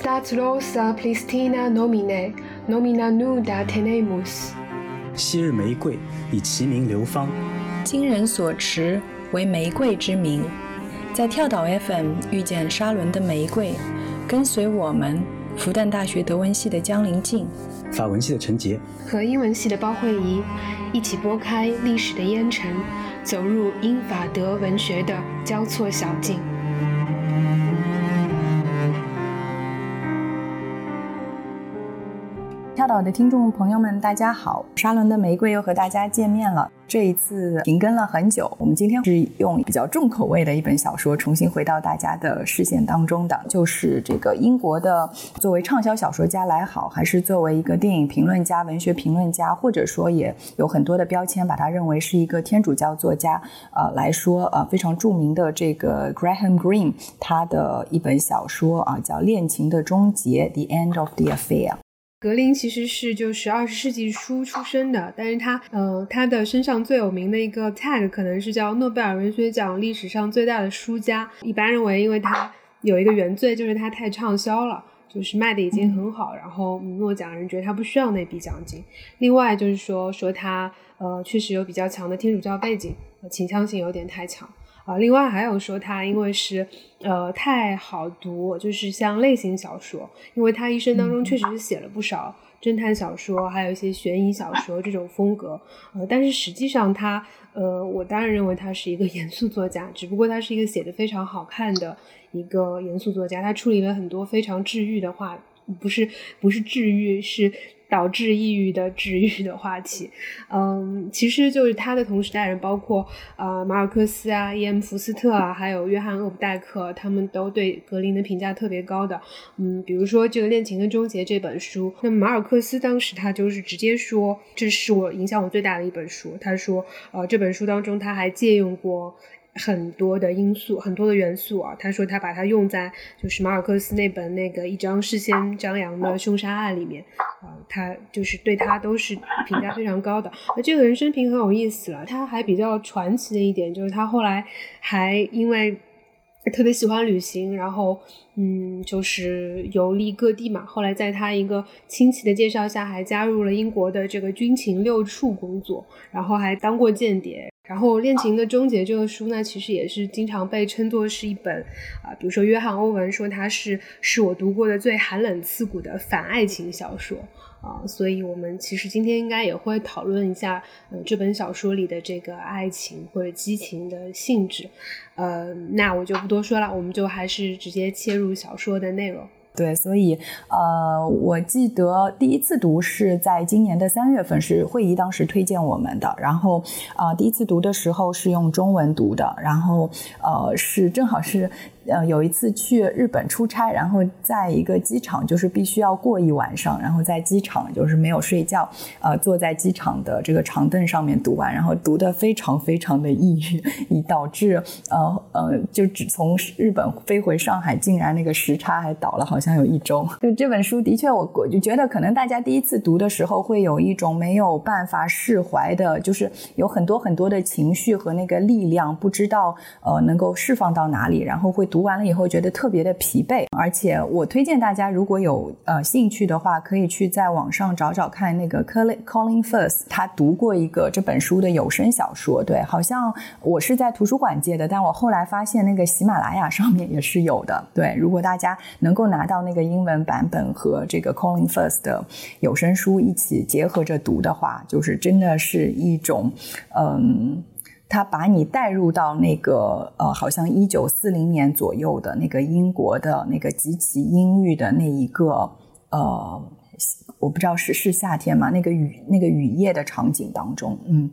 Stat rosa plistina nomine, nomina nuda tenemus。昔日玫瑰以其名流芳，今人所持为玫瑰之名。在跳岛 FM 遇见沙伦的玫瑰，跟随我们复旦大学德文系的江林静、法文系的陈杰和英文系的包慧怡，一起拨开历史的烟尘，走入英法德文学的交错小径。岛的听众朋友们，大家好！沙伦的玫瑰又和大家见面了。这一次停更了很久，我们今天是用比较重口味的一本小说重新回到大家的视线当中的，就是这个英国的作为畅销小说家来好，还是作为一个电影评论家、文学评论家，或者说也有很多的标签，把他认为是一个天主教作家，呃来说，呃非常著名的这个 Graham Greene，他的一本小说啊叫《恋情的终结》（The End of the Affair）。格林其实是就是二十世纪初出生的，但是他呃他的身上最有名的一个 tag 可能是叫诺贝尔文学奖历史上最大的输家。一般认为，因为他有一个原罪，就是他太畅销了，就是卖的已经很好，然后诺奖人觉得他不需要那笔奖金。另外就是说说他呃确实有比较强的天主教背景，倾向性有点太强。啊，另外还有说他因为是呃太好读，就是像类型小说，因为他一生当中确实是写了不少侦探小说，还有一些悬疑小说这种风格。呃，但是实际上他呃，我当然认为他是一个 严肃作家，只不过他是一个写的非常好看的一个严肃作家。他处理了很多非常治愈的话，不是不是治愈是。导致抑郁的治愈的话题，嗯，其实就是他的同时代人，包括呃马尔克斯啊、伊恩·福斯特啊，还有约翰·厄普代克，他们都对格林的评价特别高的。嗯，比如说这个《恋情的终结》这本书，那马尔克斯当时他就是直接说，这是我影响我最大的一本书。他说，呃，这本书当中他还借用过。很多的因素，很多的元素啊。他说他把它用在就是马尔克斯那本那个一张事先张扬的凶杀案里面啊，他就是对他都是评价非常高的。那这个人生平很有意思了，他还比较传奇的一点就是他后来还因为特别喜欢旅行，然后嗯就是游历各地嘛。后来在他一个亲戚的介绍下，还加入了英国的这个军情六处工作，然后还当过间谍。然后《恋情的终结》这个书呢，其实也是经常被称作是一本啊，比如说约翰·欧文说它是是我读过的最寒冷刺骨的反爱情小说啊，所以我们其实今天应该也会讨论一下，嗯，这本小说里的这个爱情或者激情的性质，呃，那我就不多说了，我们就还是直接切入小说的内容。对，所以呃，我记得第一次读是在今年的三月份，是会议当时推荐我们的。然后啊，第一次读的时候是用中文读的，然后呃，是正好是。呃，有一次去日本出差，然后在一个机场，就是必须要过一晚上，然后在机场就是没有睡觉，呃，坐在机场的这个长凳上面读完，然后读得非常非常的抑郁，以导致呃呃，就只从日本飞回上海，竟然那个时差还倒了，好像有一周。就这本书的确，我我就觉得可能大家第一次读的时候会有一种没有办法释怀的，就是有很多很多的情绪和那个力量，不知道呃能够释放到哪里，然后会。读读完了以后觉得特别的疲惫，而且我推荐大家如果有呃兴趣的话，可以去在网上找找看那个 Colin Colin First，他读过一个这本书的有声小说，对，好像我是在图书馆借的，但我后来发现那个喜马拉雅上面也是有的，对，如果大家能够拿到那个英文版本和这个 Colin First 的有声书一起结合着读的话，就是真的是一种嗯。他把你带入到那个呃，好像一九四零年左右的那个英国的那个极其阴郁的那一个呃，我不知道是是夏天嘛，那个雨那个雨夜的场景当中，嗯，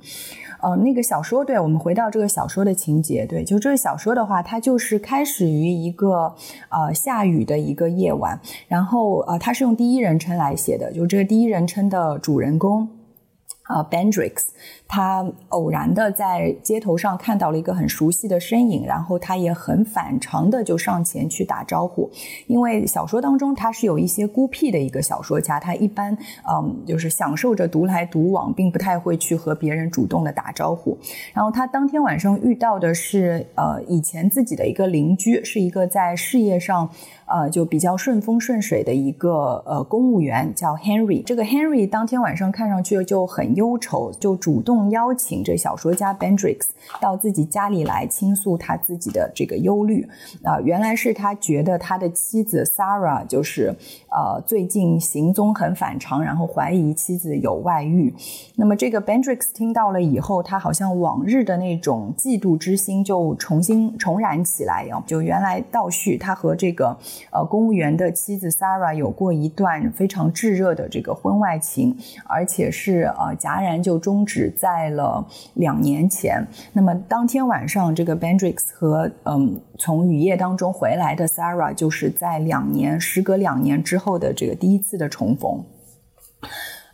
呃，那个小说，对我们回到这个小说的情节，对，就这个小说的话，它就是开始于一个呃下雨的一个夜晚，然后呃，它是用第一人称来写的，就这个第一人称的主人公。啊 b e n d r i x 他偶然的在街头上看到了一个很熟悉的身影，然后他也很反常的就上前去打招呼。因为小说当中他是有一些孤僻的一个小说家，他一般嗯就是享受着独来独往，并不太会去和别人主动的打招呼。然后他当天晚上遇到的是呃以前自己的一个邻居，是一个在事业上。呃就比较顺风顺水的一个呃公务员叫 Henry。这个 Henry 当天晚上看上去就很忧愁，就主动邀请这小说家 Bendrix 到自己家里来倾诉他自己的这个忧虑。啊，原来是他觉得他的妻子 Sarah 就是呃最近行踪很反常，然后怀疑妻子有外遇。那么这个 Bendrix 听到了以后，他好像往日的那种嫉妒之心就重新重燃起来呀。就原来倒叙，他和这个呃公务员的妻子 Sarah 有过一段非常炙热的这个婚外情，而且是呃戛然就终止在了两年前。那么当天晚上，这个 Bendrix 和嗯从雨夜当中回来的 Sarah 就是在两年时隔两年之后的这个第一次的重逢。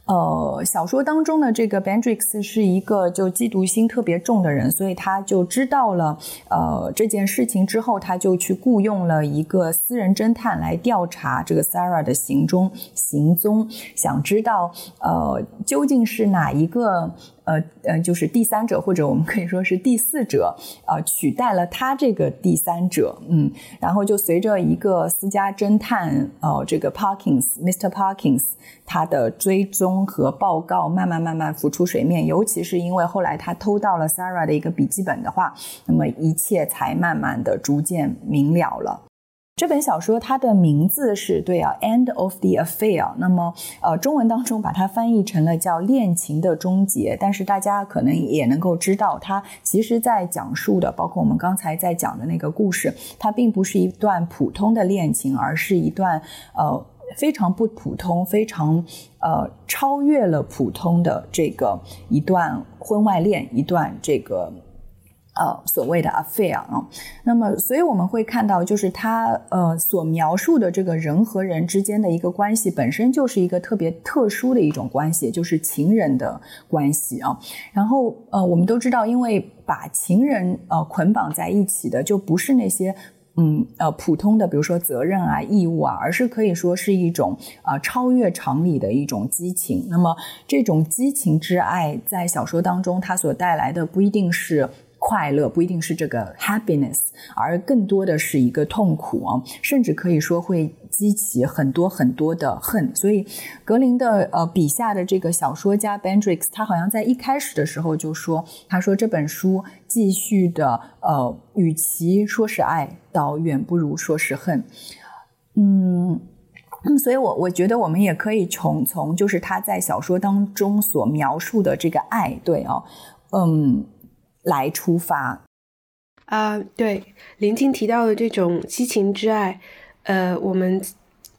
呃，小说当中的这个 Bendrix 是一个就嫉妒心特别重的人，所以他就知道了呃这件事情之后，他就去雇佣了一个私人侦探来调查这个 Sarah 的行踪行踪，想知道呃究竟是哪一个。呃呃，就是第三者，或者我们可以说是第四者，呃，取代了他这个第三者，嗯，然后就随着一个私家侦探，呃，这个 Parkins，Mr. Parkins，他的追踪和报告慢慢慢慢浮出水面，尤其是因为后来他偷到了 Sarah 的一个笔记本的话，那么一切才慢慢的逐渐明了了。这本小说它的名字是对啊，End of the Affair。那么呃，中文当中把它翻译成了叫恋情的终结。但是大家可能也能够知道，它其实在讲述的，包括我们刚才在讲的那个故事，它并不是一段普通的恋情，而是一段呃非常不普通、非常呃超越了普通的这个一段婚外恋，一段这个。呃，所谓的 affair 啊，那么，所以我们会看到，就是他呃所描述的这个人和人之间的一个关系，本身就是一个特别特殊的一种关系，就是情人的关系啊。然后呃，我们都知道，因为把情人呃捆绑在一起的，就不是那些嗯呃普通的，比如说责任啊、义务啊，而是可以说是一种啊超越常理的一种激情。那么，这种激情之爱，在小说当中，它所带来的不一定是。快乐不一定是这个 happiness，而更多的是一个痛苦啊，甚至可以说会激起很多很多的恨。所以，格林的呃笔下的这个小说家 Bendrix，他好像在一开始的时候就说，他说这本书继续的呃，与其说是爱，倒远不如说是恨。嗯，所以我我觉得我们也可以从从就是他在小说当中所描述的这个爱，对啊，嗯。来出发啊，对，林静提到的这种激情之爱，呃，我们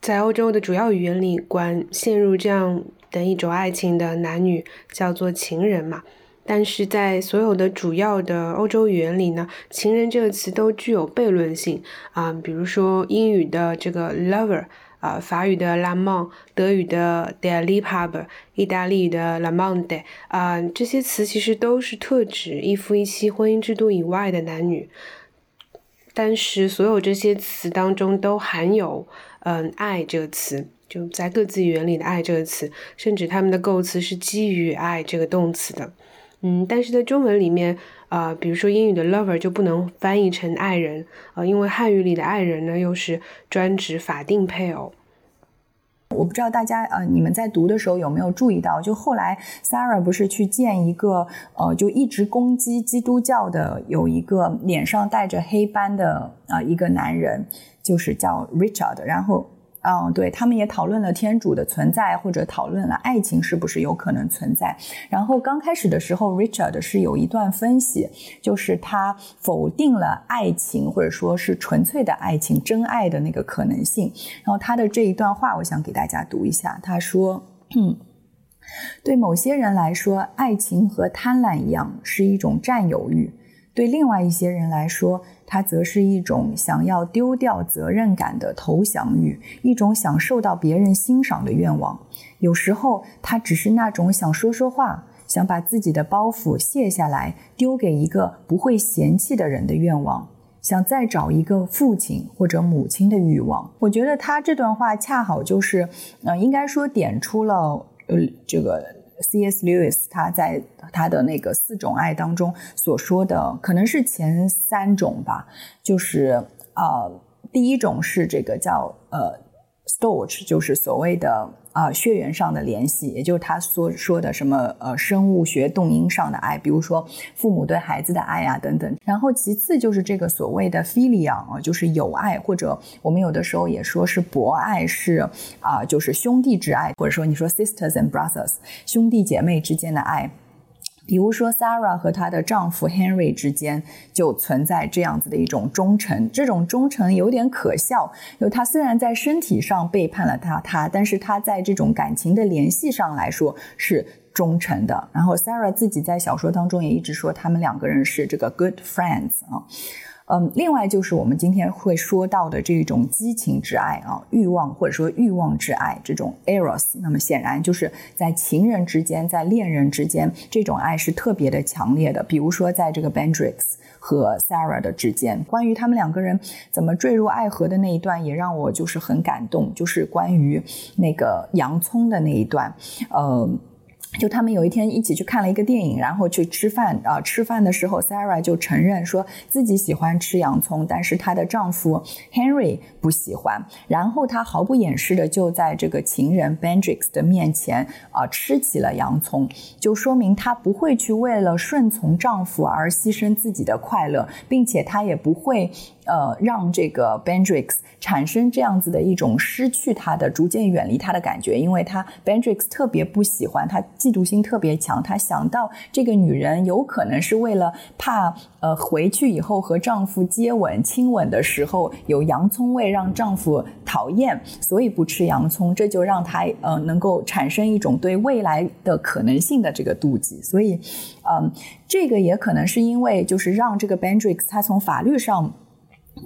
在欧洲的主要语言里管陷入这样的一种爱情的男女叫做情人嘛。但是在所有的主要的欧洲语言里呢，情人这个词都具有悖论性啊，比如说英语的这个 lover。啊，法语的 la mon，德语的 der Liebhaber，意大利语的 la monde，啊，这些词其实都是特指一夫一妻婚姻制度以外的男女。但是所有这些词当中都含有嗯爱这个词，就在各自语言里的爱这个词，甚至他们的构词是基于爱这个动词的。嗯，但是在中文里面，啊，比如说英语的 lover 就不能翻译成爱人，啊，因为汉语里的爱人呢又是专指法定配偶。我不知道大家呃，你们在读的时候有没有注意到，就后来 Sarah 不是去见一个呃，就一直攻击基督教的，有一个脸上带着黑斑的啊一个男人，就是叫 Richard，然后。嗯，对他们也讨论了天主的存在，或者讨论了爱情是不是有可能存在。然后刚开始的时候，Richard 是有一段分析，就是他否定了爱情，或者说是纯粹的爱情、真爱的那个可能性。然后他的这一段话，我想给大家读一下。他说：“对某些人来说，爱情和贪婪一样，是一种占有欲。”对另外一些人来说，它则是一种想要丢掉责任感的投降欲，一种想受到别人欣赏的愿望。有时候，它只是那种想说说话，想把自己的包袱卸下来，丢给一个不会嫌弃的人的愿望，想再找一个父亲或者母亲的欲望。我觉得他这段话恰好就是，呃，应该说点出了，呃，这个。C.S. Lewis 他在他的那个四种爱当中所说的，可能是前三种吧，就是呃第一种是这个叫呃 storge，就是所谓的。啊，血缘上的联系，也就是他所说的什么呃生物学动因上的爱，比如说父母对孩子的爱啊等等。然后其次就是这个所谓的 filial 啊，就是友爱，或者我们有的时候也说是博爱，是啊，就是兄弟之爱，或者说你说 sisters and brothers 兄弟姐妹之间的爱。比如说，Sarah 和她的丈夫 Henry 之间就存在这样子的一种忠诚，这种忠诚有点可笑，因为他虽然在身体上背叛了他，他，但是他在这种感情的联系上来说是忠诚的。然后 Sarah 自己在小说当中也一直说，他们两个人是这个 good friends 啊。嗯，另外就是我们今天会说到的这种激情之爱啊，欲望或者说欲望之爱这种 eros，那么显然就是在情人之间，在恋人之间，这种爱是特别的强烈的。比如说在这个 Bendrix 和 Sarah 的之间，关于他们两个人怎么坠入爱河的那一段，也让我就是很感动，就是关于那个洋葱的那一段，呃。就他们有一天一起去看了一个电影，然后去吃饭啊。吃饭的时候，Sarah 就承认说自己喜欢吃洋葱，但是她的丈夫 Henry 不喜欢。然后她毫不掩饰的就在这个情人 Benjix 的面前啊吃起了洋葱，就说明她不会去为了顺从丈夫而牺牲自己的快乐，并且她也不会。呃，让这个 Bendrix 产生这样子的一种失去他的、逐渐远离他的感觉，因为他 Bendrix 特别不喜欢他，嫉妒心特别强。他想到这个女人有可能是为了怕呃回去以后和丈夫接吻、亲吻的时候有洋葱味让丈夫讨厌，所以不吃洋葱，这就让他呃能够产生一种对未来的可能性的这个妒忌。所以，嗯，这个也可能是因为就是让这个 Bendrix 他从法律上。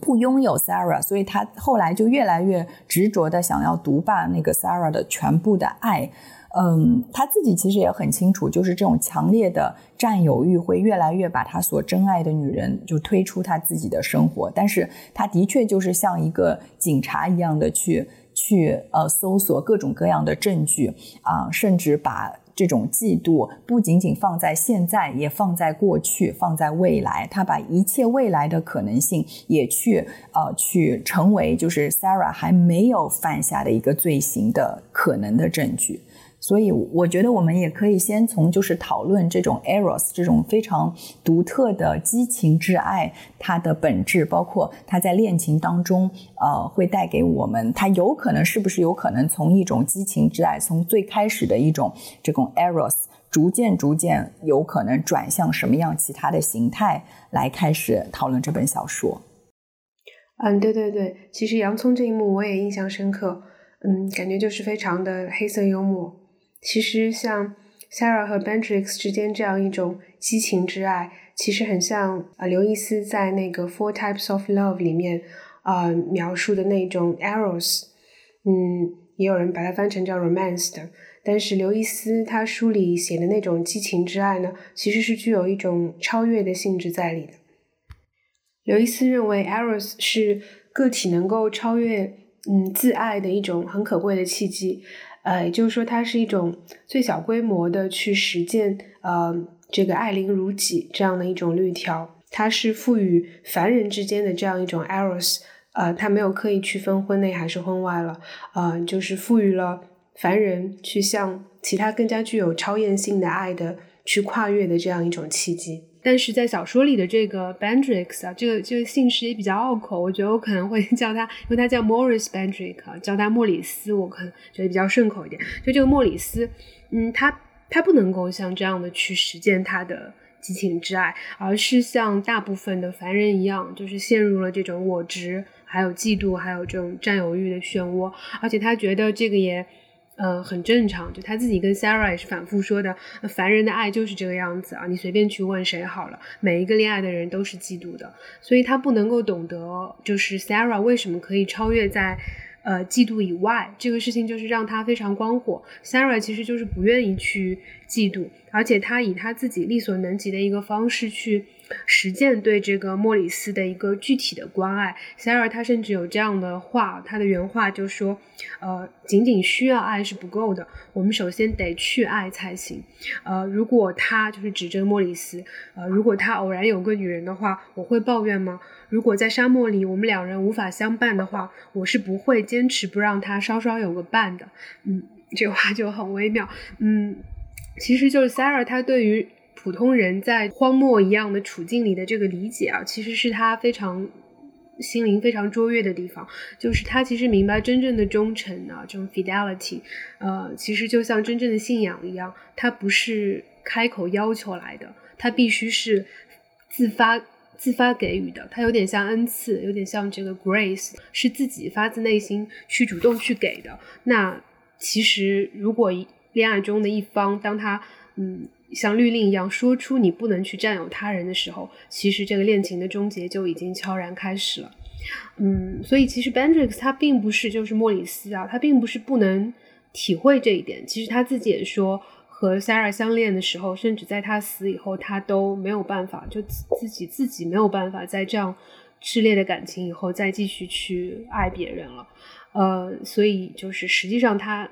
不拥有 Sarah，所以他后来就越来越执着的想要独霸那个 Sarah 的全部的爱。嗯，他自己其实也很清楚，就是这种强烈的占有欲会越来越把他所珍爱的女人就推出他自己的生活。但是他的确就是像一个警察一样的去去呃搜索各种各样的证据啊，甚至把。这种嫉妒不仅仅放在现在，也放在过去，放在未来。他把一切未来的可能性也去呃去成为，就是 Sarah 还没有犯下的一个罪行的可能的证据。所以，我觉得我们也可以先从就是讨论这种 eros 这种非常独特的激情之爱，它的本质，包括它在恋情当中，呃，会带给我们，它有可能是不是有可能从一种激情之爱，从最开始的一种这种 eros，逐渐逐渐有可能转向什么样其他的形态来开始讨论这本小说。嗯，对对对，其实洋葱这一幕我也印象深刻，嗯，感觉就是非常的黑色幽默。其实像 Sarah 和 Bendrix 之间这样一种激情之爱，其实很像啊刘易斯在那个 Four Types of Love 里面啊描述的那种 eros，嗯，也有人把它翻成叫 romance 的。但是刘易斯他书里写的那种激情之爱呢，其实是具有一种超越的性质在里的。刘易斯认为 eros 是个体能够超越嗯自爱的一种很可贵的契机。呃，也就是说，它是一种最小规模的去实践，呃，这个爱邻如己这样的一种律条。它是赋予凡人之间的这样一种 eros，呃，它没有刻意区分婚内还是婚外了，呃，就是赋予了凡人去向其他更加具有超验性的爱的去跨越的这样一种契机。但是在小说里的这个 Bendrix 啊，这个这个姓氏也比较拗口，我觉得我可能会 叫他，因为他叫 Morris Bendrix，叫他莫里斯，我可能觉得比较顺口一点。就这个莫里斯，嗯，他他不能够像这样的去实践他的激情之爱，而是像大部分的凡人一样，就是陷入了这种我执、还有嫉妒、还有这种占有欲的漩涡，而且他觉得这个也。呃，很正常，就他自己跟 Sarah 也是反复说的，凡人的爱就是这个样子啊，你随便去问谁好了，每一个恋爱的人都是嫉妒的，所以他不能够懂得，就是 Sarah 为什么可以超越在，呃，嫉妒以外，这个事情就是让他非常光火。Sarah 其实就是不愿意去嫉妒，而且他以他自己力所能及的一个方式去实践对这个莫里斯的一个具体的关爱。Sarah 他甚至有这样的话，他的原话就说：“呃，仅仅需要爱是不够的，我们首先得去爱才行。呃，如果他就是指着莫里斯，呃，如果他偶然有个女人的话，我会抱怨吗？如果在沙漠里我们两人无法相伴的话，我是不会坚持不让他稍稍有个伴的。嗯，这话就很微妙。嗯，其实就是 Sarah 他对于。普通人在荒漠一样的处境里的这个理解啊，其实是他非常心灵非常卓越的地方。就是他其实明白真正的忠诚啊，这种 fidelity，呃，其实就像真正的信仰一样，它不是开口要求来的，它必须是自发自发给予的。它有点像恩赐，有点像这个 grace，是自己发自内心去主动去给的。那其实如果恋爱中的一方，当他嗯。像律令一样说出你不能去占有他人的时候，其实这个恋情的终结就已经悄然开始了。嗯，所以其实 Bendrix 他并不是就是莫里斯啊，他并不是不能体会这一点。其实他自己也说，和 Sarah 相恋的时候，甚至在他死以后，他都没有办法，就自己自己没有办法在这样炽烈的感情以后再继续去爱别人了。呃，所以就是实际上他。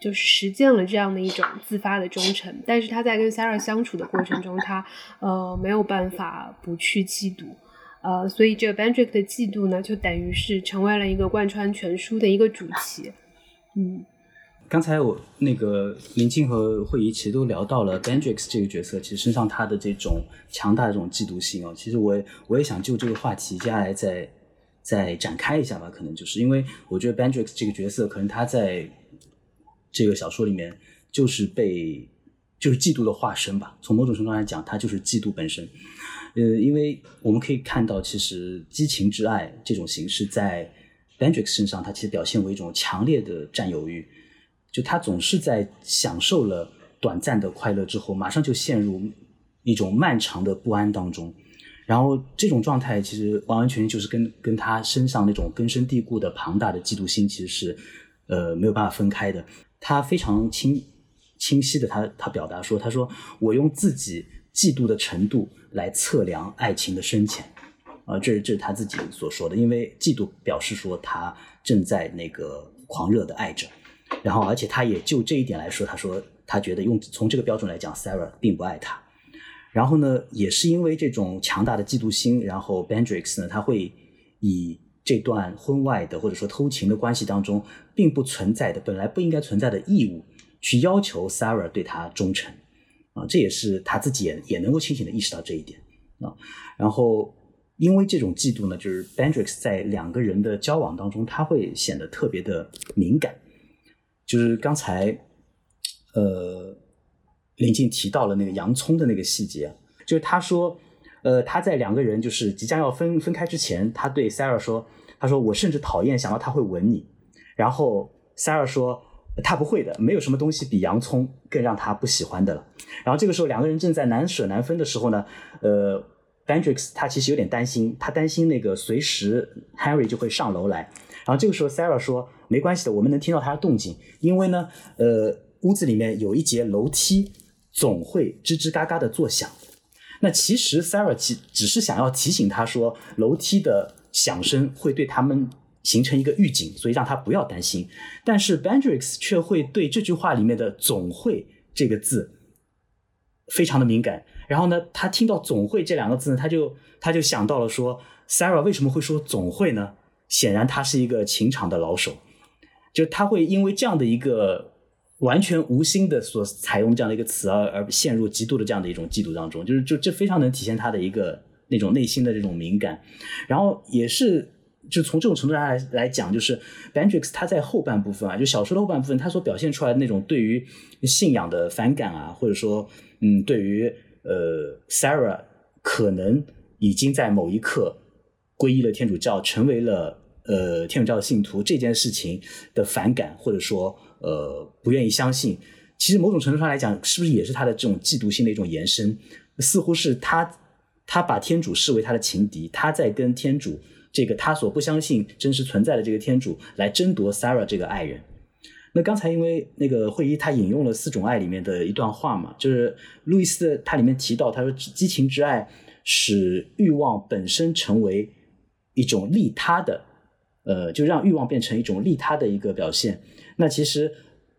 就是实践了这样的一种自发的忠诚，但是他在跟 Sarah 相处的过程中，他呃没有办法不去嫉妒，呃，所以这个 Bendrick 的嫉妒呢，就等于是成为了一个贯穿全书的一个主题。嗯，刚才我那个林静和慧怡其实都聊到了 Bendrick 这个角色，其实身上他的这种强大的这种嫉妒心哦，其实我我也想就这个话题接下来再再展开一下吧，可能就是因为我觉得 Bendrick 这个角色，可能他在这个小说里面就是被就是嫉妒的化身吧。从某种程度来讲，它就是嫉妒本身。呃，因为我们可以看到，其实激情之爱这种形式在 Bendrix 身上，它其实表现为一种强烈的占有欲。就他总是在享受了短暂的快乐之后，马上就陷入一种漫长的不安当中。然后这种状态其实完完全全就是跟跟他身上那种根深蒂固的庞大的嫉妒心，其实是呃没有办法分开的。他非常清清晰的，他他表达说：“他说我用自己嫉妒的程度来测量爱情的深浅，啊，这是这是他自己所说的。因为嫉妒表示说他正在那个狂热的爱着，然后而且他也就这一点来说，他说他觉得用从这个标准来讲，Sarah 并不爱他。然后呢，也是因为这种强大的嫉妒心，然后 Bendrix 呢，他会以。”这段婚外的或者说偷情的关系当中，并不存在的本来不应该存在的义务，去要求 Sarah 对他忠诚，啊，这也是他自己也也能够清醒的意识到这一点啊。然后因为这种嫉妒呢，就是 Bendrix 在两个人的交往当中，他会显得特别的敏感。就是刚才呃林静提到了那个洋葱的那个细节，就是他说。呃，他在两个人就是即将要分分开之前，他对 Sarah 说：“他说我甚至讨厌想到他会吻你。”然后 Sarah 说：“他不会的，没有什么东西比洋葱更让他不喜欢的了。”然后这个时候两个人正在难舍难分的时候呢，呃，Bendrix 他其实有点担心，他担心那个随时 Harry 就会上楼来。然后这个时候 Sarah 说：“没关系的，我们能听到他的动静，因为呢，呃，屋子里面有一节楼梯总会吱吱嘎嘎的作响。”那其实 Sarah 其只是想要提醒他说，楼梯的响声会对他们形成一个预警，所以让他不要担心。但是 Bendrix 却会对这句话里面的“总会”这个字非常的敏感。然后呢，他听到“总会”这两个字呢，他就他就想到了说，Sarah 为什么会说“总会”呢？显然他是一个情场的老手，就他会因为这样的一个。完全无心的所采用这样的一个词而而陷入极度的这样的一种嫉妒当中，就是就这非常能体现他的一个那种内心的这种敏感，然后也是就从这种程度上来来讲，就是 Bendrix 他在后半部分啊，就小说的后半部分，他所表现出来的那种对于信仰的反感啊，或者说嗯，对于呃 Sarah 可能已经在某一刻皈依了天主教，成为了呃天主教的信徒这件事情的反感，或者说。呃，不愿意相信，其实某种程度上来讲，是不是也是他的这种嫉妒心的一种延伸？似乎是他，他把天主视为他的情敌，他在跟天主这个他所不相信真实存在的这个天主来争夺 Sarah 这个爱人。那刚才因为那个会议他引用了《四种爱》里面的一段话嘛，就是路易斯他里面提到，他说激情之爱使欲望本身成为一种利他的，呃，就让欲望变成一种利他的一个表现。那其实，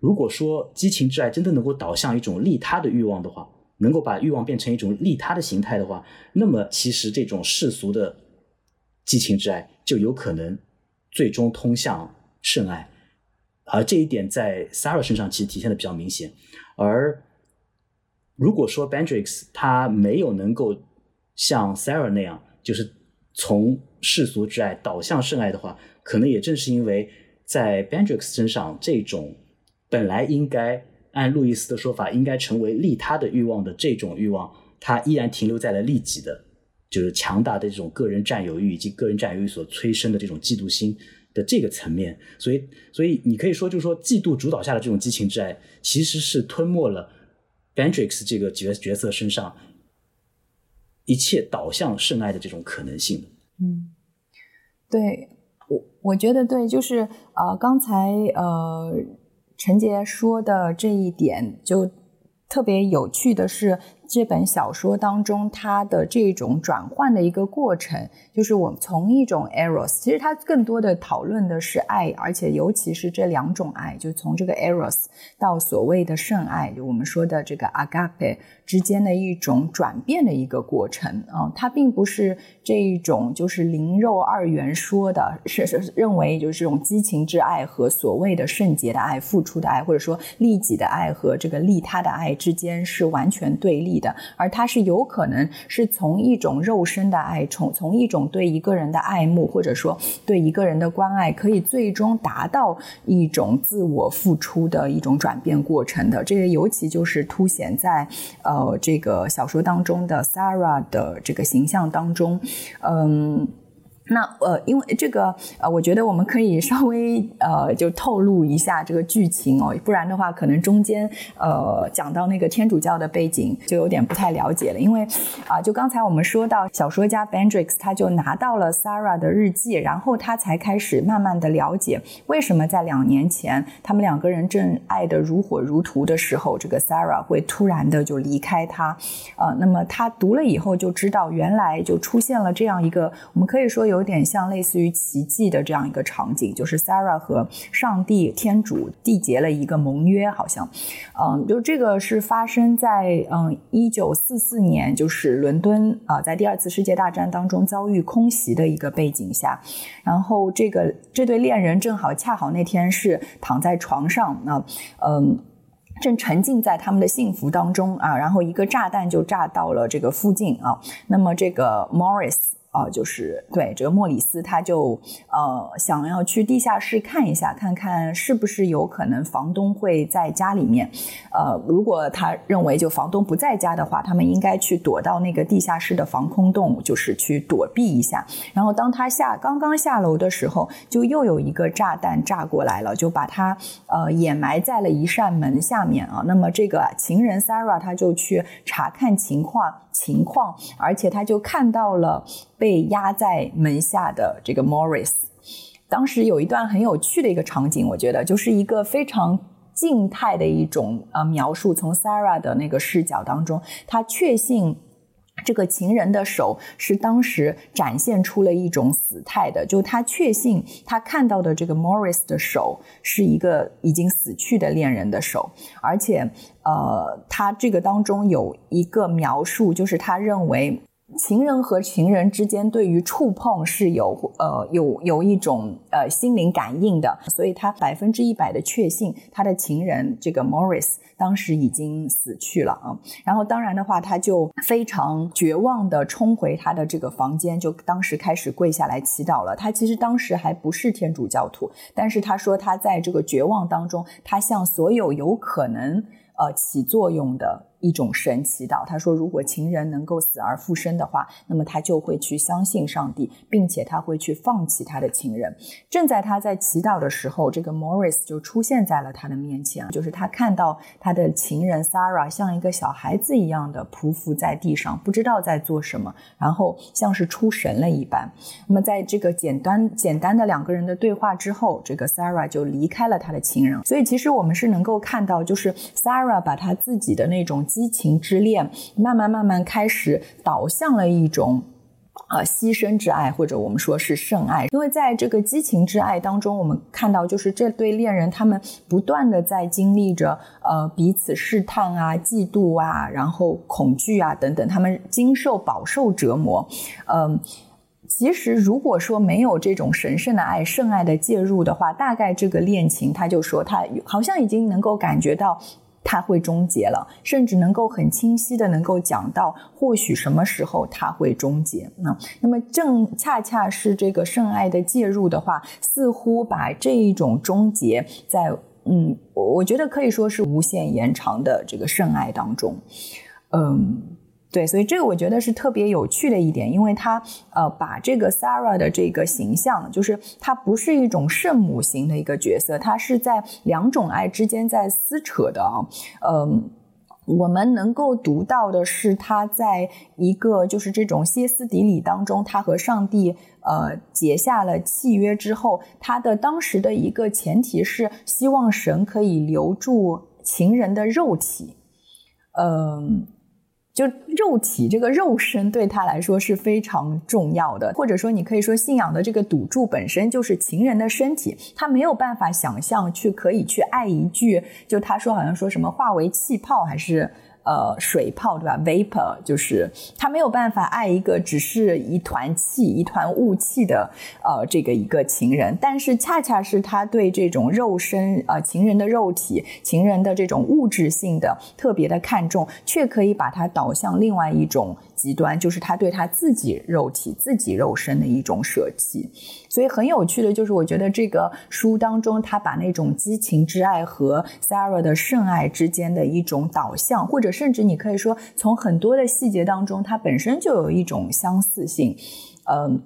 如果说激情之爱真的能够导向一种利他的欲望的话，能够把欲望变成一种利他的形态的话，那么其实这种世俗的激情之爱就有可能最终通向圣爱。而这一点在 s a r a 身上其实体现的比较明显。而如果说 Bendrix 他没有能够像 s a r a 那样，就是从世俗之爱导向圣爱的话，可能也正是因为在 Bendrix 身上这种本来应该按路易斯的说法应该成为利他的欲望的这种欲望，它依然停留在了利己的，就是强大的这种个人占有欲以及个人占有欲所催生的这种嫉妒心。的这个层面，所以，所以你可以说，就是说，嫉妒主导下的这种激情之爱，其实是吞没了 Bendrix 这个角角色身上一切导向圣爱的这种可能性。嗯，对我，我觉得对，就是呃，刚才呃陈杰说的这一点，就特别有趣的是。这本小说当中，它的这种转换的一个过程，就是我们从一种 eros，其实它更多的讨论的是爱，而且尤其是这两种爱，就从这个 eros 到所谓的圣爱，就我们说的这个 agape 之间的一种转变的一个过程啊，它并不是这一种就是灵肉二元说的，是是认为就是这种激情之爱和所谓的圣洁的爱、付出的爱，或者说利己的爱和这个利他的爱之间是完全对立。的，而它是有可能是从一种肉身的爱，从从一种对一个人的爱慕，或者说对一个人的关爱，可以最终达到一种自我付出的一种转变过程的。这个尤其就是凸显在呃这个小说当中的 Sarah 的这个形象当中，嗯。那呃，因为这个呃，我觉得我们可以稍微呃，就透露一下这个剧情哦，不然的话，可能中间呃讲到那个天主教的背景就有点不太了解了。因为啊，就刚才我们说到小说家 Bendrix，他就拿到了 Sarah 的日记，然后他才开始慢慢的了解为什么在两年前他们两个人正爱得如火如荼的时候，这个 Sarah 会突然的就离开他。呃，那么他读了以后就知道，原来就出现了这样一个，我们可以说有。有点像类似于奇迹的这样一个场景，就是 Sarah 和上帝天主缔结了一个盟约，好像，嗯，就这个是发生在嗯一九四四年，就是伦敦啊，在第二次世界大战当中遭遇空袭的一个背景下，然后这个这对恋人正好恰好那天是躺在床上，那嗯，正沉浸在他们的幸福当中啊，然后一个炸弹就炸到了这个附近啊，那么这个 Morris。啊，就是对这个莫里斯，他就呃想要去地下室看一下，看看是不是有可能房东会在家里面。呃，如果他认为就房东不在家的话，他们应该去躲到那个地下室的防空洞，就是去躲避一下。然后当他下刚刚下楼的时候，就又有一个炸弹炸过来了，就把他呃掩埋在了一扇门下面啊。那么这个情人 Sarah 他就去查看情况情况，而且他就看到了。被压在门下的这个 Morris，当时有一段很有趣的一个场景，我觉得就是一个非常静态的一种呃描述。从 Sarah 的那个视角当中，他确信这个情人的手是当时展现出了一种死态的，就他确信他看到的这个 Morris 的手是一个已经死去的恋人的手，而且呃，他这个当中有一个描述，就是他认为。情人和情人之间对于触碰是有呃有有一种呃心灵感应的，所以他百分之一百的确信他的情人这个 Morris 当时已经死去了啊。然后当然的话，他就非常绝望的冲回他的这个房间，就当时开始跪下来祈祷了。他其实当时还不是天主教徒，但是他说他在这个绝望当中，他向所有有可能呃起作用的。一种神祈祷，他说：“如果情人能够死而复生的话，那么他就会去相信上帝，并且他会去放弃他的情人。”正在他在祈祷的时候，这个 Morris 就出现在了他的面前，就是他看到他的情人 Sarah 像一个小孩子一样的匍匐在地上，不知道在做什么，然后像是出神了一般。那么在这个简单简单的两个人的对话之后，这个 Sarah 就离开了他的情人。所以其实我们是能够看到，就是 Sarah 把他自己的那种。激情之恋，慢慢慢慢开始导向了一种。呃，牺牲之爱，或者我们说是圣爱，因为在这个激情之爱当中，我们看到就是这对恋人，他们不断的在经历着呃彼此试探啊、嫉妒啊，然后恐惧啊等等，他们经受饱受折磨。嗯，其实如果说没有这种神圣的爱、圣爱的介入的话，大概这个恋情，他就说他好像已经能够感觉到。它会终结了，甚至能够很清晰的能够讲到，或许什么时候它会终结。那那么正恰恰是这个圣爱的介入的话，似乎把这一种终结在嗯，我我觉得可以说是无限延长的这个圣爱当中，嗯。对，所以这个我觉得是特别有趣的一点，因为他呃把这个 Sara 的这个形象，就是他不是一种圣母型的一个角色，他是在两种爱之间在撕扯的啊。嗯，我们能够读到的是他在一个就是这种歇斯底里当中，他和上帝呃结下了契约之后，他的当时的一个前提是希望神可以留住情人的肉体，嗯。就肉体这个肉身对他来说是非常重要的，或者说你可以说信仰的这个赌注本身就是情人的身体，他没有办法想象去可以去爱一句，就他说好像说什么化为气泡还是。呃，水泡对吧？Vapor 就是他没有办法爱一个只是一团气、一团雾气的呃这个一个情人，但是恰恰是他对这种肉身呃情人的肉体、情人的这种物质性的特别的看重，却可以把它导向另外一种。极端就是他对他自己肉体、自己肉身的一种舍弃，所以很有趣的就是，我觉得这个书当中，他把那种激情之爱和 Sarah 的圣爱之间的一种导向，或者甚至你可以说，从很多的细节当中，它本身就有一种相似性，嗯。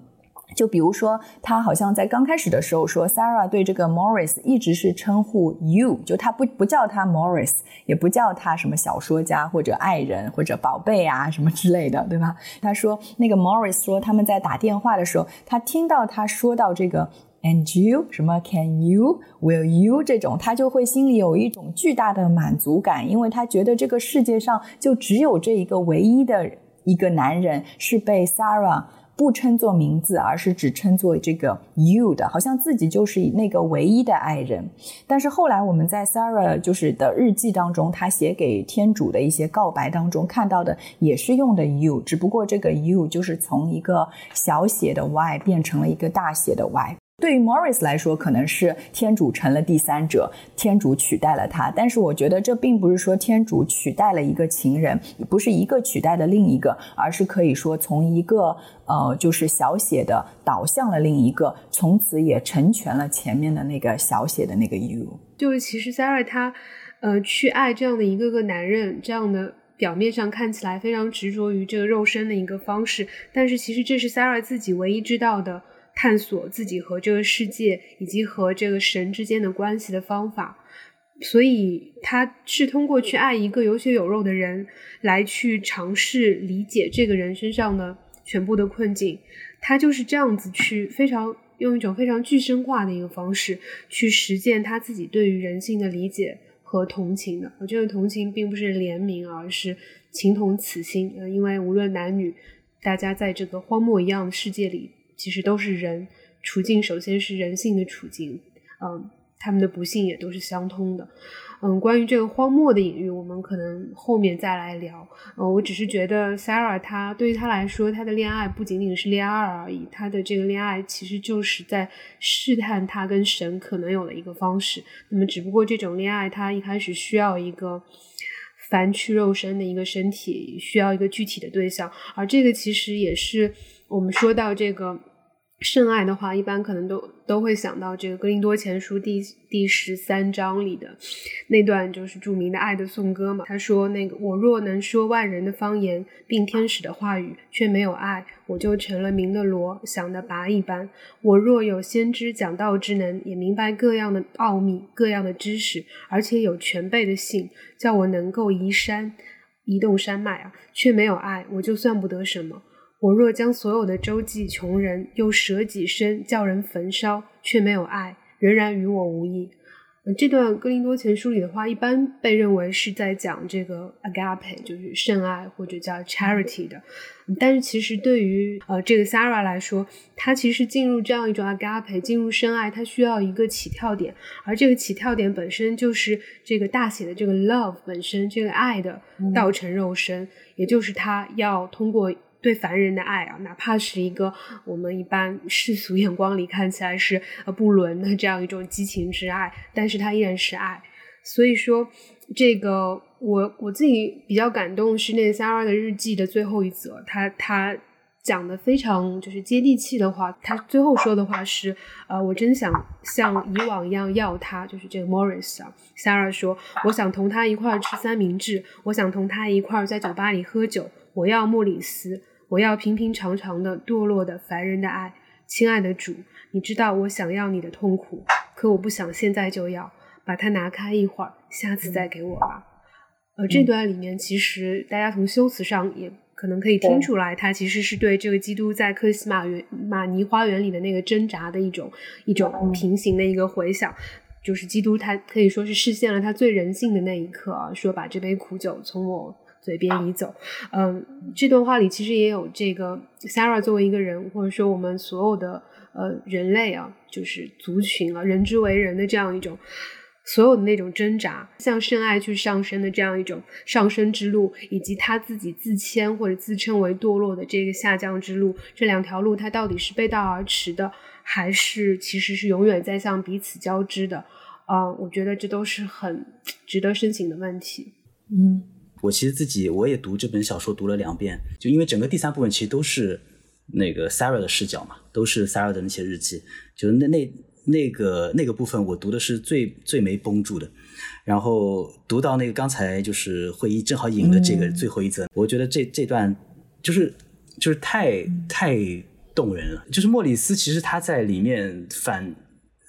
就比如说，他好像在刚开始的时候说，Sarah 对这个 Morris 一直是称呼 you，就他不不叫他 Morris，也不叫他什么小说家或者爱人或者宝贝啊什么之类的，对吧？他说那个 Morris 说他们在打电话的时候，他听到他说到这个 and you 什么 can you will you 这种，他就会心里有一种巨大的满足感，因为他觉得这个世界上就只有这一个唯一的一个男人是被 Sarah。不称作名字，而是只称作这个 you 的，好像自己就是那个唯一的爱人。但是后来我们在 Sarah 就是的日记当中，他写给天主的一些告白当中看到的也是用的 you，只不过这个 you 就是从一个小写的 y 变成了一个大写的 y。对于 Morris 来说，可能是天主成了第三者，天主取代了他。但是我觉得这并不是说天主取代了一个情人，不是一个取代的另一个，而是可以说从一个呃就是小写的导向了另一个，从此也成全了前面的那个小写的那个 you。就是其实 Sarah 她呃去爱这样的一个个男人，这样的表面上看起来非常执着于这个肉身的一个方式，但是其实这是 Sarah 自己唯一知道的。探索自己和这个世界以及和这个神之间的关系的方法，所以他是通过去爱一个有血有肉的人，来去尝试理解这个人身上的全部的困境。他就是这样子去非常用一种非常具身化的一个方式去实践他自己对于人性的理解和同情的。我觉得同情并不是怜悯，而是情同此心。呃，因为无论男女，大家在这个荒漠一样的世界里。其实都是人处境，首先是人性的处境，嗯，他们的不幸也都是相通的，嗯，关于这个荒漠的隐喻，我们可能后面再来聊，嗯，我只是觉得 Sarah 她对于她来说，她的恋爱不仅仅是恋爱而已，她的这个恋爱其实就是在试探她跟神可能有的一个方式，那么只不过这种恋爱，她一开始需要一个凡去肉身的一个身体，需要一个具体的对象，而这个其实也是。我们说到这个圣爱的话，一般可能都都会想到这个《格林多前书》第第十三章里的那段，就是著名的爱的颂歌嘛。他说：“那个我若能说万人的方言，并天使的话语，却没有爱，我就成了鸣的锣，响的拔一般。我若有先知讲道之能，也明白各样的奥秘、各样的知识，而且有全备的信，叫我能够移山、移动山脉啊，却没有爱，我就算不得什么。”我若将所有的周济穷人，又舍己身叫人焚烧，却没有爱，仍然与我无异。这段《哥林多前书》里的话，一般被认为是在讲这个 agape，就是圣爱或者叫 charity 的。但是其实对于呃这个 Sarah 来说，她其实进入这样一种 agape，进入深爱，她需要一个起跳点，而这个起跳点本身就是这个大写的这个 love 本身，这个爱的道成肉身，也就是他要通过。对凡人的爱啊，哪怕是一个我们一般世俗眼光里看起来是呃不伦的这样一种激情之爱，但是它依然是爱。所以说，这个我我自己比较感动是那个 Sarah 的日记的最后一则，他他讲的非常就是接地气的话。他最后说的话是，呃，我真想像以往一样要他，就是这个 Morris 啊。Sarah 说，我想同他一块儿吃三明治，我想同他一块儿在酒吧里喝酒，我要莫里斯。我要平平常常的堕落的凡人的爱，亲爱的主，你知道我想要你的痛苦，可我不想现在就要把它拿开一会儿，下次再给我吧。呃，这段里面其实大家从修辞上也可能可以听出来，他其实是对这个基督在克里斯马园马尼花园里的那个挣扎的一种一种平行的一个回想，就是基督他可以说是实现了他最人性的那一刻啊，说把这杯苦酒从我。嘴边移走，嗯，这段话里其实也有这个 Sarah 作为一个人，或者说我们所有的呃人类啊，就是族群啊，人之为人的这样一种所有的那种挣扎，向深爱去上升的这样一种上升之路，以及他自己自谦或者自称为堕落的这个下降之路，这两条路，它到底是背道而驰的，还是其实是永远在向彼此交织的？啊，我觉得这都是很值得深省的问题。嗯。我其实自己我也读这本小说读了两遍，就因为整个第三部分其实都是那个 Sarah 的视角嘛，都是 Sarah 的那些日记，就是那那那个那个部分我读的是最最没绷住的，然后读到那个刚才就是会议正好引了这个最后一则，我觉得这这段就是就是太太动人了，就是莫里斯其实他在里面反。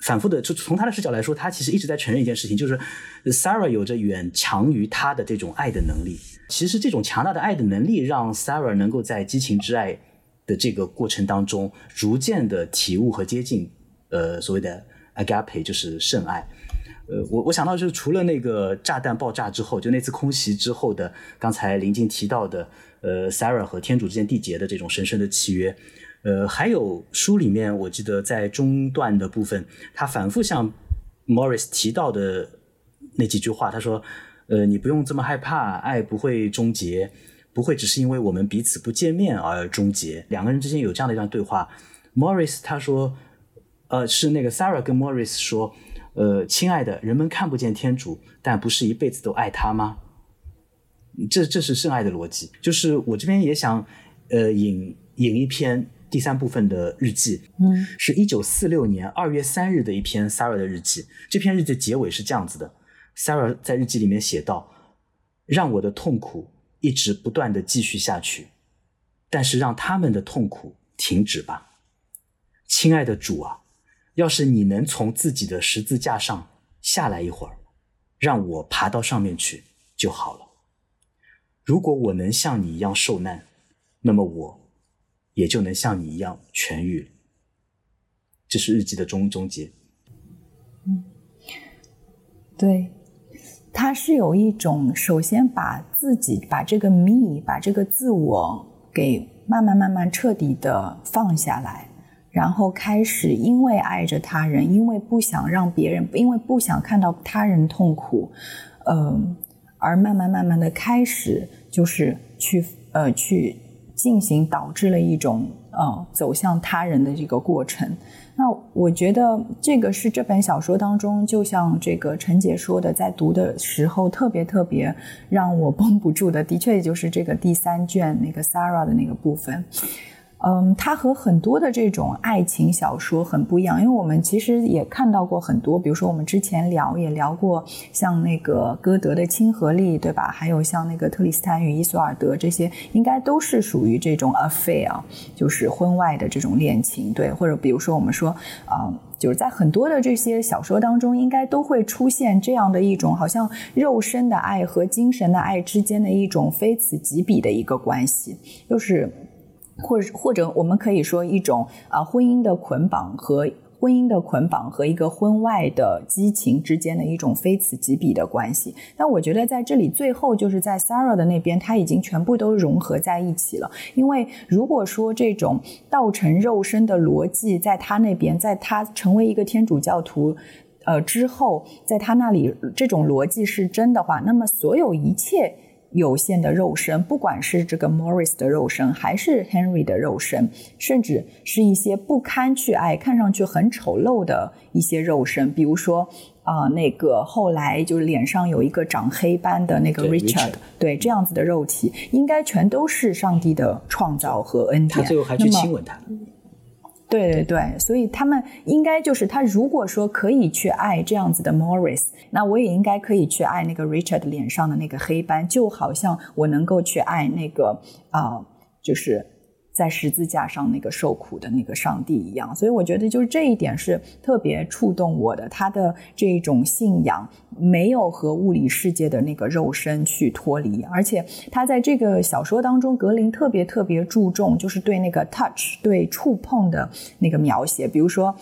反复的，就从他的视角来说，他其实一直在承认一件事情，就是 Sarah 有着远强于他的这种爱的能力。其实这种强大的爱的能力，让 Sarah 能够在激情之爱的这个过程当中，逐渐的体悟和接近，呃，所谓的 agape，就是圣爱。呃，我我想到就是除了那个炸弹爆炸之后，就那次空袭之后的，刚才林静提到的，呃，Sarah 和天主之间缔结的这种神圣的契约。呃，还有书里面，我记得在中段的部分，他反复向 Morris 提到的那几句话，他说：“呃，你不用这么害怕，爱不会终结，不会只是因为我们彼此不见面而终结。”两个人之间有这样的一段对话，Morris 他说：“呃，是那个 Sarah 跟 Morris 说，呃，亲爱的，人们看不见天主，但不是一辈子都爱他吗？这这是圣爱的逻辑。就是我这边也想，呃，引引一篇。”第三部分的日记，嗯，是一九四六年二月三日的一篇 Sarah 的日记。这篇日记的结尾是这样子的：Sarah 在日记里面写道：“让我的痛苦一直不断的继续下去，但是让他们的痛苦停止吧，亲爱的主啊，要是你能从自己的十字架上下来一会儿，让我爬到上面去就好了。如果我能像你一样受难，那么我。”也就能像你一样痊愈。这是日记的终终结。嗯，对，他是有一种首先把自己把这个 me 把这个自我给慢慢慢慢彻底的放下来，然后开始因为爱着他人，因为不想让别人，因为不想看到他人痛苦，嗯，而慢慢慢慢的开始就是去呃去。进行导致了一种呃走向他人的这个过程。那我觉得这个是这本小说当中，就像这个陈姐说的，在读的时候特别特别让我 绷不住的，的确也就是这个第三卷那个 Sarah 的那个部分。嗯，它和很多的这种爱情小说很不一样，因为我们其实也看到过很多，比如说我们之前聊也聊过，像那个歌德的《亲和力》，对吧？还有像那个特里斯坦与伊索尔德这些，应该都是属于这种 affair，就是婚外的这种恋情，对。或者比如说我们说，啊，就是在很多的这些小说当中，应该都会出现这样的一种，好像肉身的爱和精神的爱之间的一种非此即彼的一个关系，就是。或者或者，我们可以说一种啊，婚姻的捆绑和婚姻的捆绑和一个婚外的激情之间的一种非此即彼的关系。但我觉得在这里最后就是在 Sarah 的那边，他已经全部都融合在一起了。因为如果说这种道成肉身的逻辑在他那边，在他成为一个天主教徒。呃，之后在他那里，这种逻辑是真的话，那么所有一切有限的肉身，不管是这个 Morris 的肉身，还是 Henry 的肉身，甚至是一些不堪去爱、看上去很丑陋的一些肉身，比如说啊，那个后来就是脸上有一个长黑斑的那个 Richard，对这样子的肉体，应该全都是上帝的创造和恩典。他最后还去亲吻他。对对对，所以他们应该就是他如果说可以去爱这样子的 Morris，那我也应该可以去爱那个 Richard 脸上的那个黑斑，就好像我能够去爱那个啊，就是。在十字架上那个受苦的那个上帝一样，所以我觉得就是这一点是特别触动我的。他的这种信仰没有和物理世界的那个肉身去脱离，而且他在这个小说当中，格林特别特别注重就是对那个 touch 对触碰的那个描写，比如说。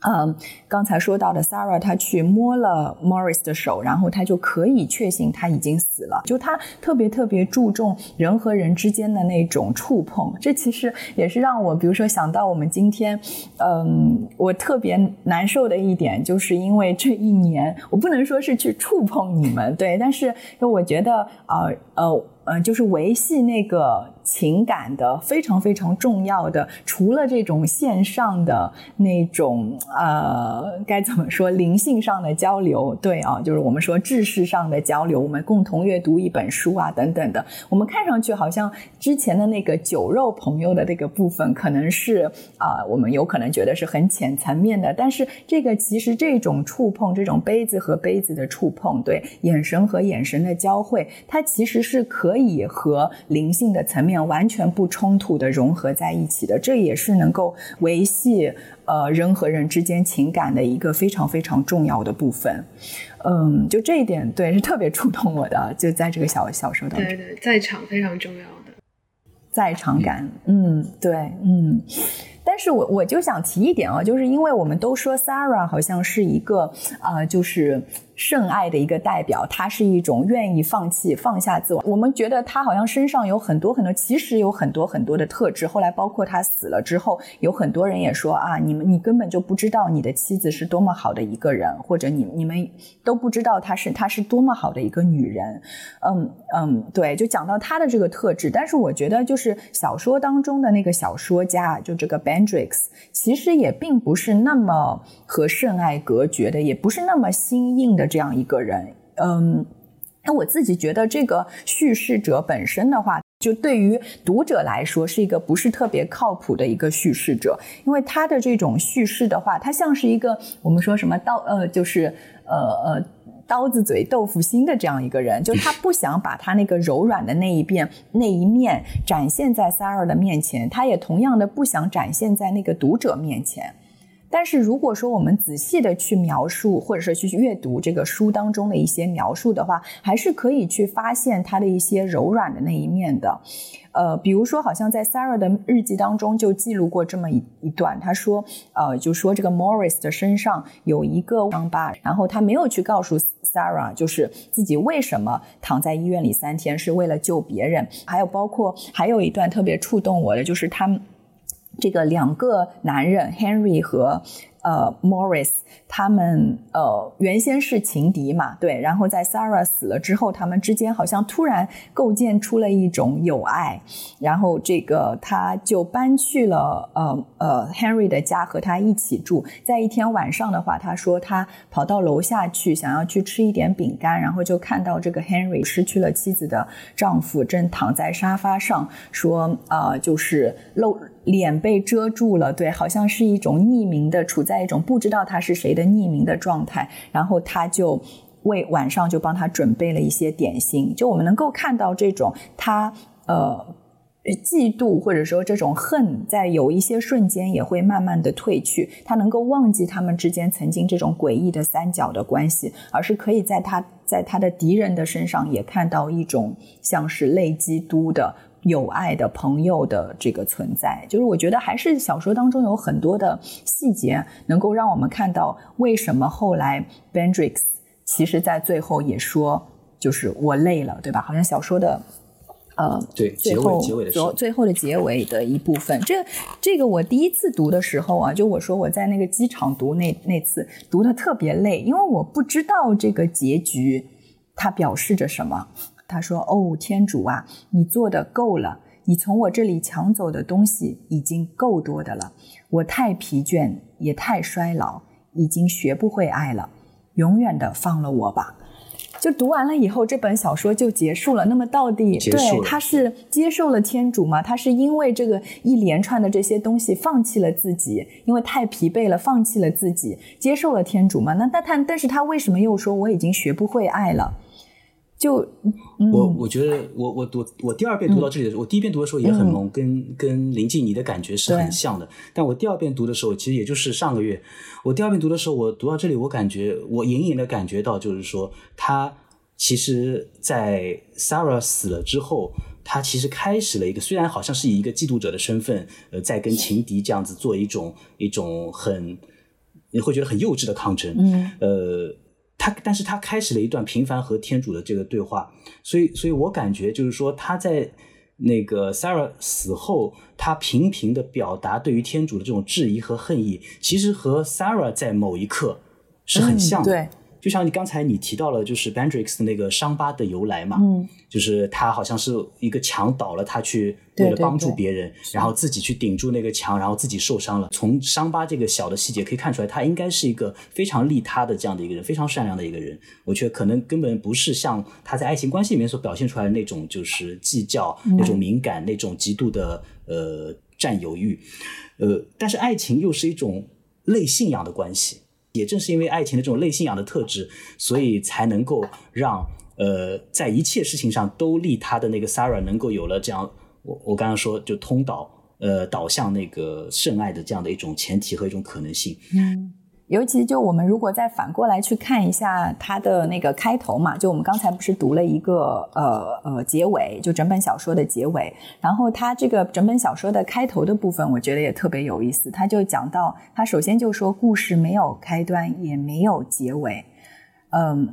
嗯，刚才说到的 Sarah，她去摸了 Morris 的手，然后她就可以确信他已经死了。就她特别特别注重人和人之间的那种触碰，这其实也是让我，比如说想到我们今天，嗯，我特别难受的一点，就是因为这一年，我不能说是去触碰你们，对，但是我觉得啊，呃。嗯，就是维系那个情感的非常非常重要的，除了这种线上的那种呃，该怎么说灵性上的交流，对啊，就是我们说知识上的交流，我们共同阅读一本书啊等等的，我们看上去好像之前的那个酒肉朋友的这个部分，可能是啊，我们有可能觉得是很浅层面的，但是这个其实这种触碰，这种杯子和杯子的触碰，对眼神和眼神的交汇，它其实是可以。以和灵性的层面完全不冲突的融合在一起的，这也是能够维系呃人和人之间情感的一个非常非常重要的部分。嗯，就这一点，对，是特别触动我的。就在这个小小说当中，对对，在场非常重要的在场感。嗯，对，嗯。但是我我就想提一点啊，就是因为我们都说 Sarah 好像是一个啊，就是。圣爱的一个代表，他是一种愿意放弃、放下自我。我们觉得他好像身上有很多很多，其实有很多很多的特质。后来包括他死了之后，有很多人也说啊，你们你根本就不知道你的妻子是多么好的一个人，或者你你们都不知道她是她是多么好的一个女人。嗯嗯，对，就讲到他的这个特质。但是我觉得，就是小说当中的那个小说家，就这个 Bendrix，其实也并不是那么和圣爱隔绝的，也不是那么心硬的。这样一个人，嗯，那我自己觉得这个叙事者本身的话，就对于读者来说是一个不是特别靠谱的一个叙事者，因为他的这种叙事的话，他像是一个我们说什么刀呃，就是呃呃刀子嘴豆腐心的这样一个人，就他不想把他那个柔软的那一边那一面展现在 s a r a 的面前，他也同样的不想展现在那个读者面前。但是如果说我们仔细的去描述，或者是去阅读这个书当中的一些描述的话，还是可以去发现他的一些柔软的那一面的。呃，比如说，好像在 Sarah 的日记当中就记录过这么一一段，他说，呃，就说这个 Morris 的身上有一个伤疤，然后他没有去告诉 Sarah，就是自己为什么躺在医院里三天是为了救别人。还有包括还有一段特别触动我的，就是他们。这个两个男人 Henry 和呃 Morris。他们呃原先是情敌嘛，对，然后在 Sarah 死了之后，他们之间好像突然构建出了一种友爱，然后这个他就搬去了呃呃 Henry 的家和他一起住。在一天晚上的话，他说他跑到楼下去想要去吃一点饼干，然后就看到这个 Henry 失去了妻子的丈夫正躺在沙发上，说啊就是露脸被遮住了，对，好像是一种匿名的，处在一种不知道他是谁的。匿名的状态，然后他就为晚上就帮他准备了一些点心。就我们能够看到这种他呃嫉妒或者说这种恨，在有一些瞬间也会慢慢的褪去。他能够忘记他们之间曾经这种诡异的三角的关系，而是可以在他在他的敌人的身上也看到一种像是类基督的。有爱的朋友的这个存在。就是我觉得还是小说当中有很多的细节，能够让我们看到为什么后来 Bendrix 其实在最后也说，就是我累了，对吧？好像小说的。呃，对，最后结尾的最最后的结尾的一部分，这这个我第一次读的时候啊，就我说我在那个机场读那那次读的特别累，因为我不知道这个结局它表示着什么。他说：“哦，天主啊，你做的够了，你从我这里抢走的东西已经够多的了。我太疲倦，也太衰老，已经学不会爱了，永远的放了我吧。”就读完了以后，这本小说就结束了。那么到底对他是接受了天主吗？他是因为这个一连串的这些东西放弃了自己，因为太疲惫了，放弃了自己，接受了天主吗？那但他但是他为什么又说我已经学不会爱了？就我我觉得我我读我第二遍读到这里的时候，我第一遍读的时候也很懵，跟跟林静你的感觉是很像的。但我第二遍读的时候，其实也就是上个月，我第二遍读的时候，我读到这里，我感觉我隐隐的感觉到，就是说他其实，在 Sarah 死了之后，他其实开始了一个，虽然好像是以一个嫉妒者的身份，呃，在跟情敌这样子做一种一种很你会觉得很幼稚的抗争，嗯，呃。他，但是他开始了一段频繁和天主的这个对话，所以，所以我感觉就是说，他在那个 Sarah 死后，他频频的表达对于天主的这种质疑和恨意，其实和 Sarah 在某一刻是很像的。对。就像你刚才你提到了，就是 Bandrix 的那个伤疤的由来嘛，嗯，就是他好像是一个墙倒了，他去为了帮助别人，然后自己去顶住那个墙，然后自己受伤了。从伤疤这个小的细节可以看出来，他应该是一个非常利他的这样的一个人，非常善良的一个人。我觉得可能根本不是像他在爱情关系里面所表现出来的那种，就是计较、那种敏感、那种极度的呃占有欲，呃，但是爱情又是一种类信仰的关系。也正是因为爱情的这种类信仰的特质，所以才能够让呃，在一切事情上都利他的那个 Sarah 能够有了这样，我我刚刚说就通导呃导向那个圣爱的这样的一种前提和一种可能性。嗯。尤其就我们如果再反过来去看一下它的那个开头嘛，就我们刚才不是读了一个呃呃结尾，就整本小说的结尾，然后它这个整本小说的开头的部分，我觉得也特别有意思。他就讲到，他首先就说故事没有开端，也没有结尾，嗯。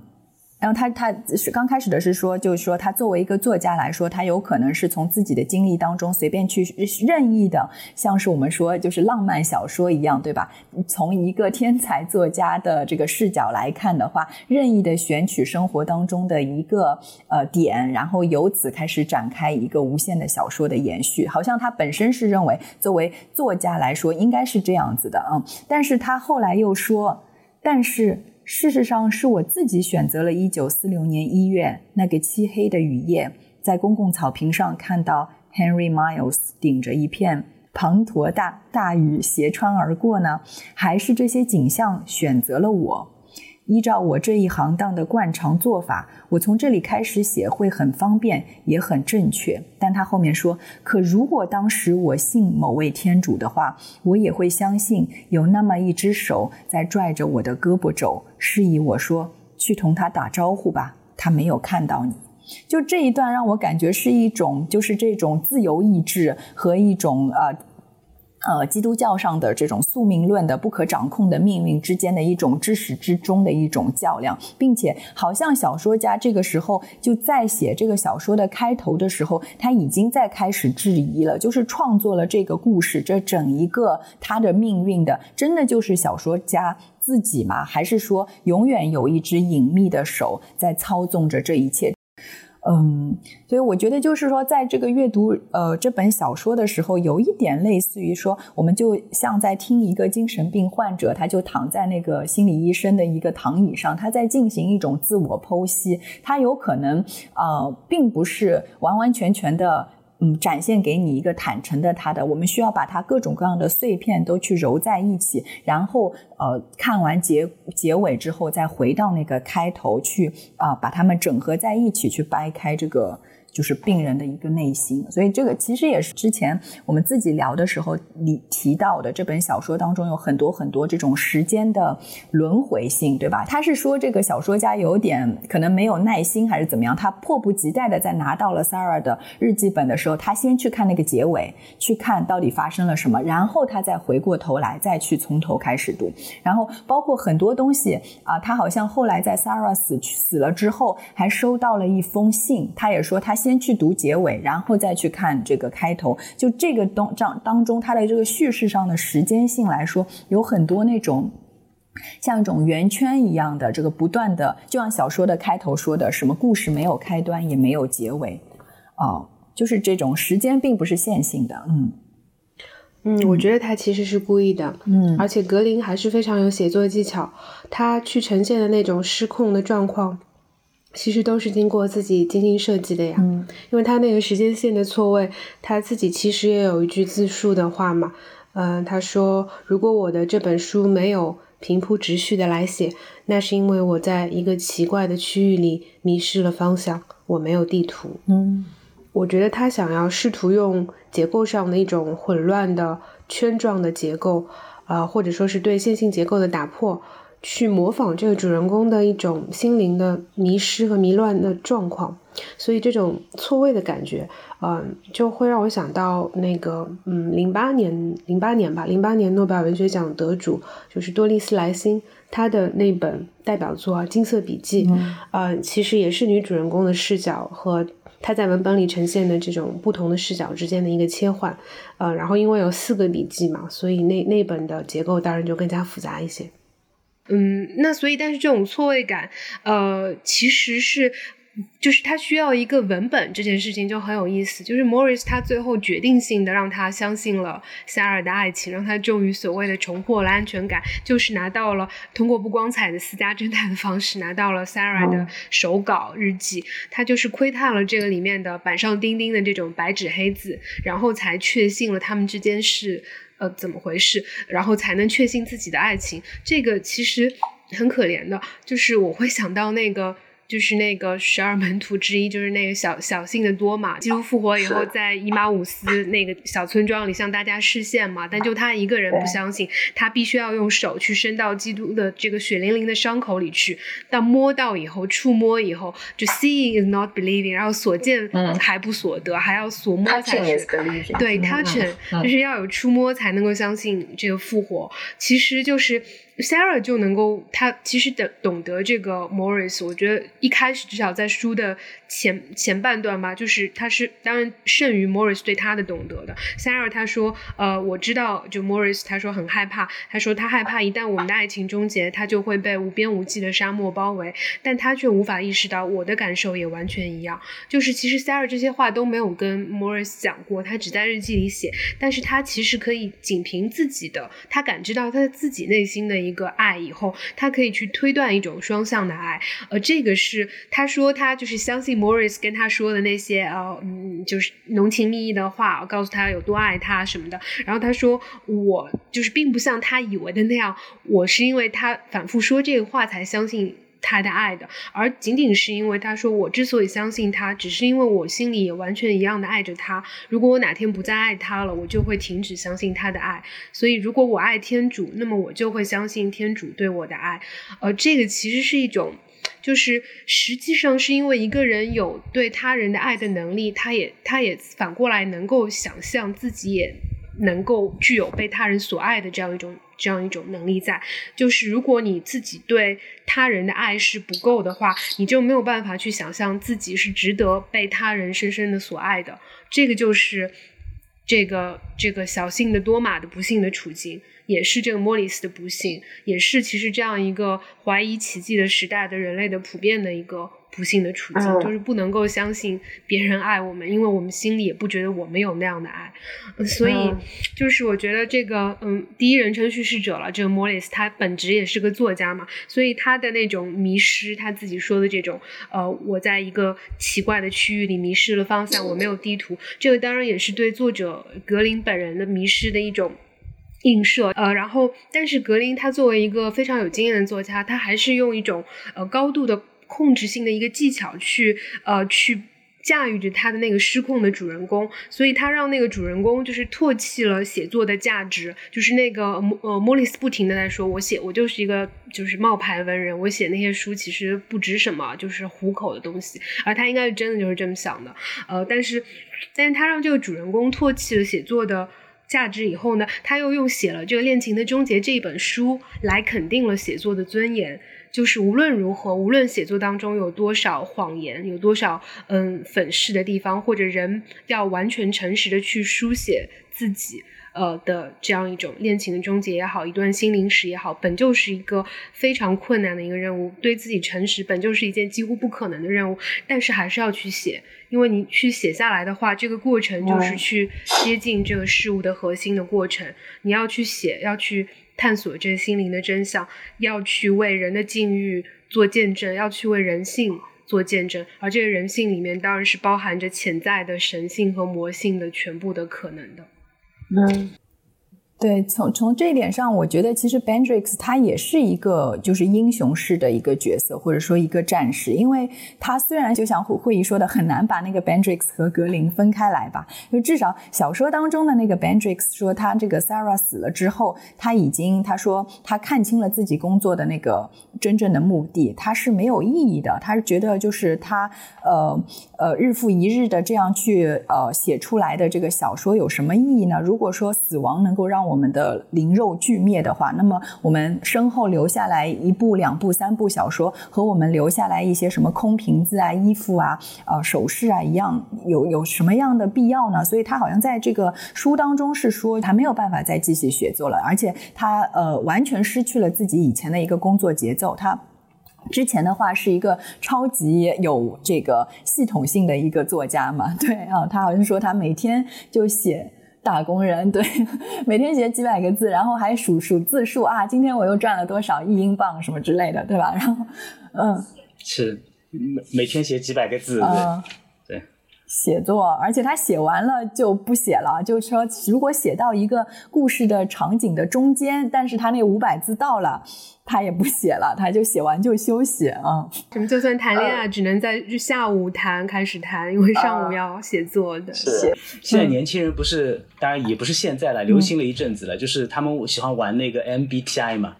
然后他他是刚开始的是说，就是说他作为一个作家来说，他有可能是从自己的经历当中随便去任意的，像是我们说就是浪漫小说一样，对吧？从一个天才作家的这个视角来看的话，任意的选取生活当中的一个呃点，然后由此开始展开一个无限的小说的延续，好像他本身是认为作为作家来说应该是这样子的啊，但是他后来又说，但是。事实上，是我自己选择了一九四六年一月那个漆黑的雨夜，在公共草坪上看到 Henry Miles 顶着一片滂沱大大雨斜穿而过呢？还是这些景象选择了我？依照我这一行当的惯常做法，我从这里开始写会很方便，也很正确。但他后面说：“可如果当时我信某位天主的话，我也会相信有那么一只手在拽着我的胳膊肘，示意我说去同他打招呼吧。他没有看到你。”就这一段让我感觉是一种，就是这种自由意志和一种呃。呃，基督教上的这种宿命论的不可掌控的命运之间的一种至始至终的一种较量，并且好像小说家这个时候就在写这个小说的开头的时候，他已经在开始质疑了，就是创作了这个故事，这整一个他的命运的，真的就是小说家自己吗？还是说永远有一只隐秘的手在操纵着这一切？嗯，所以我觉得就是说，在这个阅读呃这本小说的时候，有一点类似于说，我们就像在听一个精神病患者，他就躺在那个心理医生的一个躺椅上，他在进行一种自我剖析，他有可能呃，并不是完完全全的。嗯，展现给你一个坦诚的他的，我们需要把它各种各样的碎片都去揉在一起，然后呃，看完结结尾之后，再回到那个开头去啊，把它们整合在一起，去掰开这个就是病人的一个内心，所以这个其实也是之前我们自己聊的时候你提到的这本小说当中有很多很多这种时间的轮回性，对吧？他是说这个小说家有点可能没有耐心还是怎么样，他迫不及待的在拿到了 Sarah 的日记本的时候，他先去看那个结尾，去看到底发生了什么，然后他再回过头来再去从头开始读，然后包括很多东西啊，他好像后来在 Sarah 死去死了之后还收到了一封信，他也说他。先去读结尾，然后再去看这个开头。就这个东当当中，他的这个叙事上的时间性来说，有很多那种像一种圆圈一样的这个不断的，就像小说的开头说的，什么故事没有开端也没有结尾，哦，就是这种时间并不是线性的。嗯嗯，我觉得他其实是故意的。嗯，而且格林还是非常有写作技巧，他去呈现的那种失控的状况。其实都是经过自己精心设计的呀，因为他那个时间线的错位，他自己其实也有一句自述的话嘛，嗯，他说如果我的这本书没有平铺直叙的来写，那是因为我在一个奇怪的区域里迷失了方向，我没有地图。嗯，我觉得他想要试图用结构上的一种混乱的圈状的结构，啊，或者说是对线性结构的打破。去模仿这个主人公的一种心灵的迷失和迷乱的状况，所以这种错位的感觉，嗯，就会让我想到那个，嗯，零八年，零八年吧，零八年诺贝尔文学奖得主就是多丽丝莱辛，她的那本代表作《金色笔记》，嗯，其实也是女主人公的视角和它在文本里呈现的这种不同的视角之间的一个切换，呃，然后因为有四个笔记嘛，所以那那本的结构当然就更加复杂一些。嗯，那所以，但是这种错位感，呃，其实是，就是他需要一个文本，这件事情就很有意思。就是 Morris 他最后决定性的让他相信了 Sarah 的爱情，让他终于所谓的重获了安全感，就是拿到了通过不光彩的私家侦探的方式拿到了 Sarah 的手稿日记，他就是窥探了这个里面的板上钉钉的这种白纸黑字，然后才确信了他们之间是。呃，怎么回事？然后才能确信自己的爱情。这个其实很可怜的，就是我会想到那个。就是那个十二门徒之一，就是那个小小信的多玛，基督复活以后，在伊马五斯那个小村庄里向大家示现嘛。但就他一个人不相信，他必须要用手去伸到基督的这个血淋淋的伤口里去。但摸到以后，触摸以后，就 seeing is not believing，然后所见还不所得，还要所摸才是。对，touch 就是要有触摸才能够相信这个复活。其实就是。Sarah 就能够，他其实的懂得这个 Morris，我觉得一开始至少在书的前前半段吧，就是他是当然胜于 Morris 对他的懂得的。Sarah 他说，呃，我知道，就 Morris 他说很害怕，他说他害怕一旦我们的爱情终结，他就会被无边无际的沙漠包围，但他却无法意识到我的感受也完全一样。就是其实 Sarah 这些话都没有跟 Morris 讲过，他只在日记里写，但是他其实可以仅凭自己的，他感知到他自己内心的。一个爱以后，他可以去推断一种双向的爱，呃，这个是他说他就是相信 Morris 跟他说的那些呃，嗯，就是浓情蜜意的话，告诉他有多爱他什么的。然后他说我就是并不像他以为的那样，我是因为他反复说这个话才相信。他的爱的，而仅仅是因为他说我之所以相信他，只是因为我心里也完全一样的爱着他。如果我哪天不再爱他了，我就会停止相信他的爱。所以，如果我爱天主，那么我就会相信天主对我的爱。而这个其实是一种，就是实际上是因为一个人有对他人的爱的能力，他也他也反过来能够想象自己也能够具有被他人所爱的这样一种。这样一种能力在，就是如果你自己对他人的爱是不够的话，你就没有办法去想象自己是值得被他人深深的所爱的。这个就是这个这个小幸的多玛的不幸的处境，也是这个莫里斯的不幸，也是其实这样一个怀疑奇迹的时代的人类的普遍的一个。不幸的处境，就是不能够相信别人爱我们，因为我们心里也不觉得我们有那样的爱，所以就是我觉得这个嗯，第一人称叙事者了，这个莫里斯他本职也是个作家嘛，所以他的那种迷失，他自己说的这种呃，我在一个奇怪的区域里迷失了方向，我没有地图，这个当然也是对作者格林本人的迷失的一种映射，呃，然后但是格林他作为一个非常有经验的作家，他还是用一种呃高度的。控制性的一个技巧去呃去驾驭着他的那个失控的主人公，所以他让那个主人公就是唾弃了写作的价值，就是那个呃莫里斯不停的在说，我写我就是一个就是冒牌文人，我写那些书其实不值什么，就是糊口的东西，而他应该是真的就是这么想的，呃，但是但是他让这个主人公唾弃了写作的。价值以后呢，他又用写了这个《恋情的终结》这一本书来肯定了写作的尊严。就是无论如何，无论写作当中有多少谎言，有多少嗯粉饰的地方，或者人要完全诚实的去书写自己。呃的这样一种恋情的终结也好，一段心灵史也好，本就是一个非常困难的一个任务。对自己诚实，本就是一件几乎不可能的任务，但是还是要去写，因为你去写下来的话，这个过程就是去接近这个事物的核心的过程。你要去写，要去探索这个心灵的真相，要去为人的境遇做见证，要去为人性做见证。而这个人性里面，当然是包含着潜在的神性和魔性的全部的可能的。嗯，对，从从这一点上，我觉得其实 Bendrix 他也是一个就是英雄式的一个角色，或者说一个战士，因为他虽然就像会会议说的很难把那个 Bendrix 和格林分开来吧，就至少小说当中的那个 Bendrix 说他这个 Sarah 死了之后，他已经他说他看清了自己工作的那个真正的目的，他是没有意义的，他是觉得就是他呃呃日复一日的这样去呃写出来的这个小说有什么意义呢？如果说死亡能够让我们的灵肉俱灭的话，那么我们身后留下来一部、两部、三部小说，和我们留下来一些什么空瓶子啊、衣服啊、呃首饰啊一样，有有什么样的必要呢？所以他好像在这个书当中是说他没有办法再继续写作了，而且他呃完全失去了自己以前的一个工作节奏。他之前的话是一个超级有这个系统性的一个作家嘛，对啊，他好像说他每天就写。打工人对，每天写几百个字，然后还数数字数啊，今天我又赚了多少一英镑什么之类的，对吧？然后，嗯，是每每天写几百个字，对，写作，而且他写完了就不写了，就是说，如果写到一个故事的场景的中间，但是他那五百字到了。他也不写了，他就写完就休息啊。什么？就算谈恋爱，只能在下午谈，开始谈，因为上午要写作的。是。现在年轻人不是，当然也不是现在了，流行了一阵子了，就是他们喜欢玩那个 MBTI 嘛，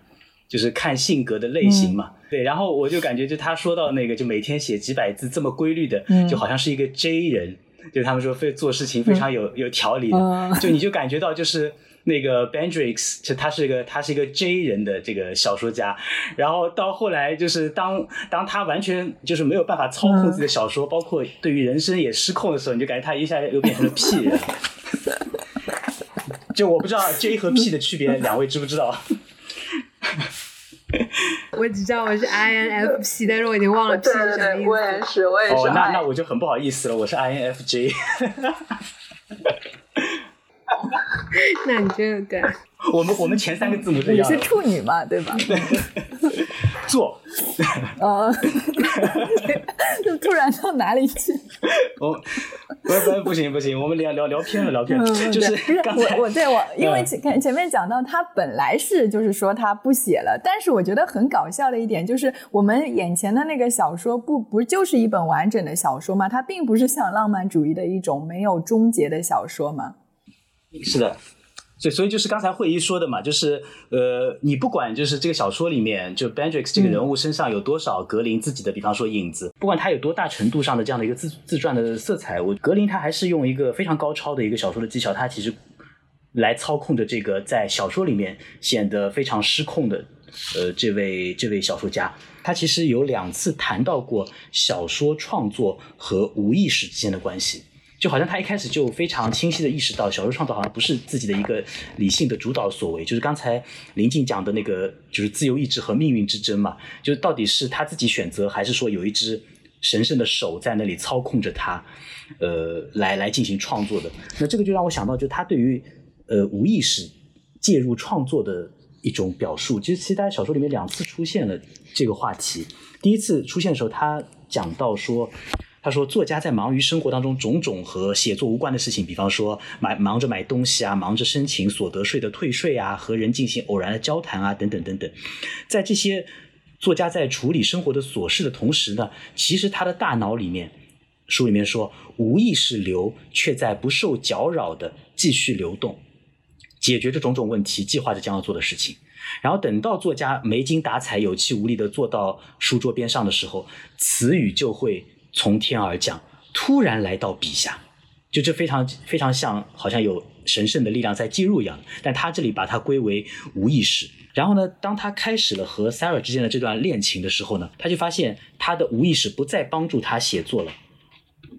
就是看性格的类型嘛。对。然后我就感觉，就他说到那个，就每天写几百字这么规律的，就好像是一个 J 人，就他们说非做事情非常有有条理的，就 你就感觉到就是。那个 Bendrix 就他是一个他是一个 J 人的这个小说家，然后到后来就是当当他完全就是没有办法操控自己的小说，包括对于人生也失控的时候，你就感觉他一下又变成了 P 人。就我不知道 J 和 P 的区别，两位知不知道？我只知道我是 INFP，但是我已经忘了 P 是什么意思。我也是，我也是。哦，那那我就很不好意思了，我是 INFJ。那你真的对，我们我们前三个字母是一样。你是处女嘛，对吧？做。哦。就突然到哪里去？我不不不行不行，我们聊聊聊偏了聊偏了。就是我我对我因为前前面讲到他本来是就是说他不写了，但是我觉得很搞笑的一点就是我们眼前的那个小说不不就是一本完整的小说吗？它并不是像浪漫主义的一种没有终结的小说吗？是的，所以所以就是刚才会议说的嘛，就是呃，你不管就是这个小说里面，就 Bendrix 这个人物身上有多少格林自己的，比方说影子，不管他有多大程度上的这样的一个自自传的色彩，我格林他还是用一个非常高超的一个小说的技巧，他其实来操控着这个在小说里面显得非常失控的呃这位这位小说家，他其实有两次谈到过小说创作和无意识之间的关系。就好像他一开始就非常清晰的意识到，小说创作好像不是自己的一个理性的主导所为，就是刚才林静讲的那个，就是自由意志和命运之争嘛，就是到底是他自己选择，还是说有一只神圣的手在那里操控着他，呃，来来进行创作的？那这个就让我想到，就他对于呃无意识介入创作的一种表述。其实，其实他在小说里面两次出现了这个话题。第一次出现的时候，他讲到说。他说：“作家在忙于生活当中种种和写作无关的事情，比方说买忙着买东西啊，忙着申请所得税的退税啊，和人进行偶然的交谈啊，等等等等。在这些作家在处理生活的琐事的同时呢，其实他的大脑里面书里面说，无意识流却在不受搅扰的继续流动，解决着种种问题，计划着将要做的事情。然后等到作家没精打采、有气无力的坐到书桌边上的时候，词语就会从天而降，突然来到笔下，就这非常非常像，好像有神圣的力量在介入一样。但他这里把它归为无意识。然后呢，当他开始了和 Sarah 之间的这段恋情的时候呢，他就发现他的无意识不再帮助他写作了，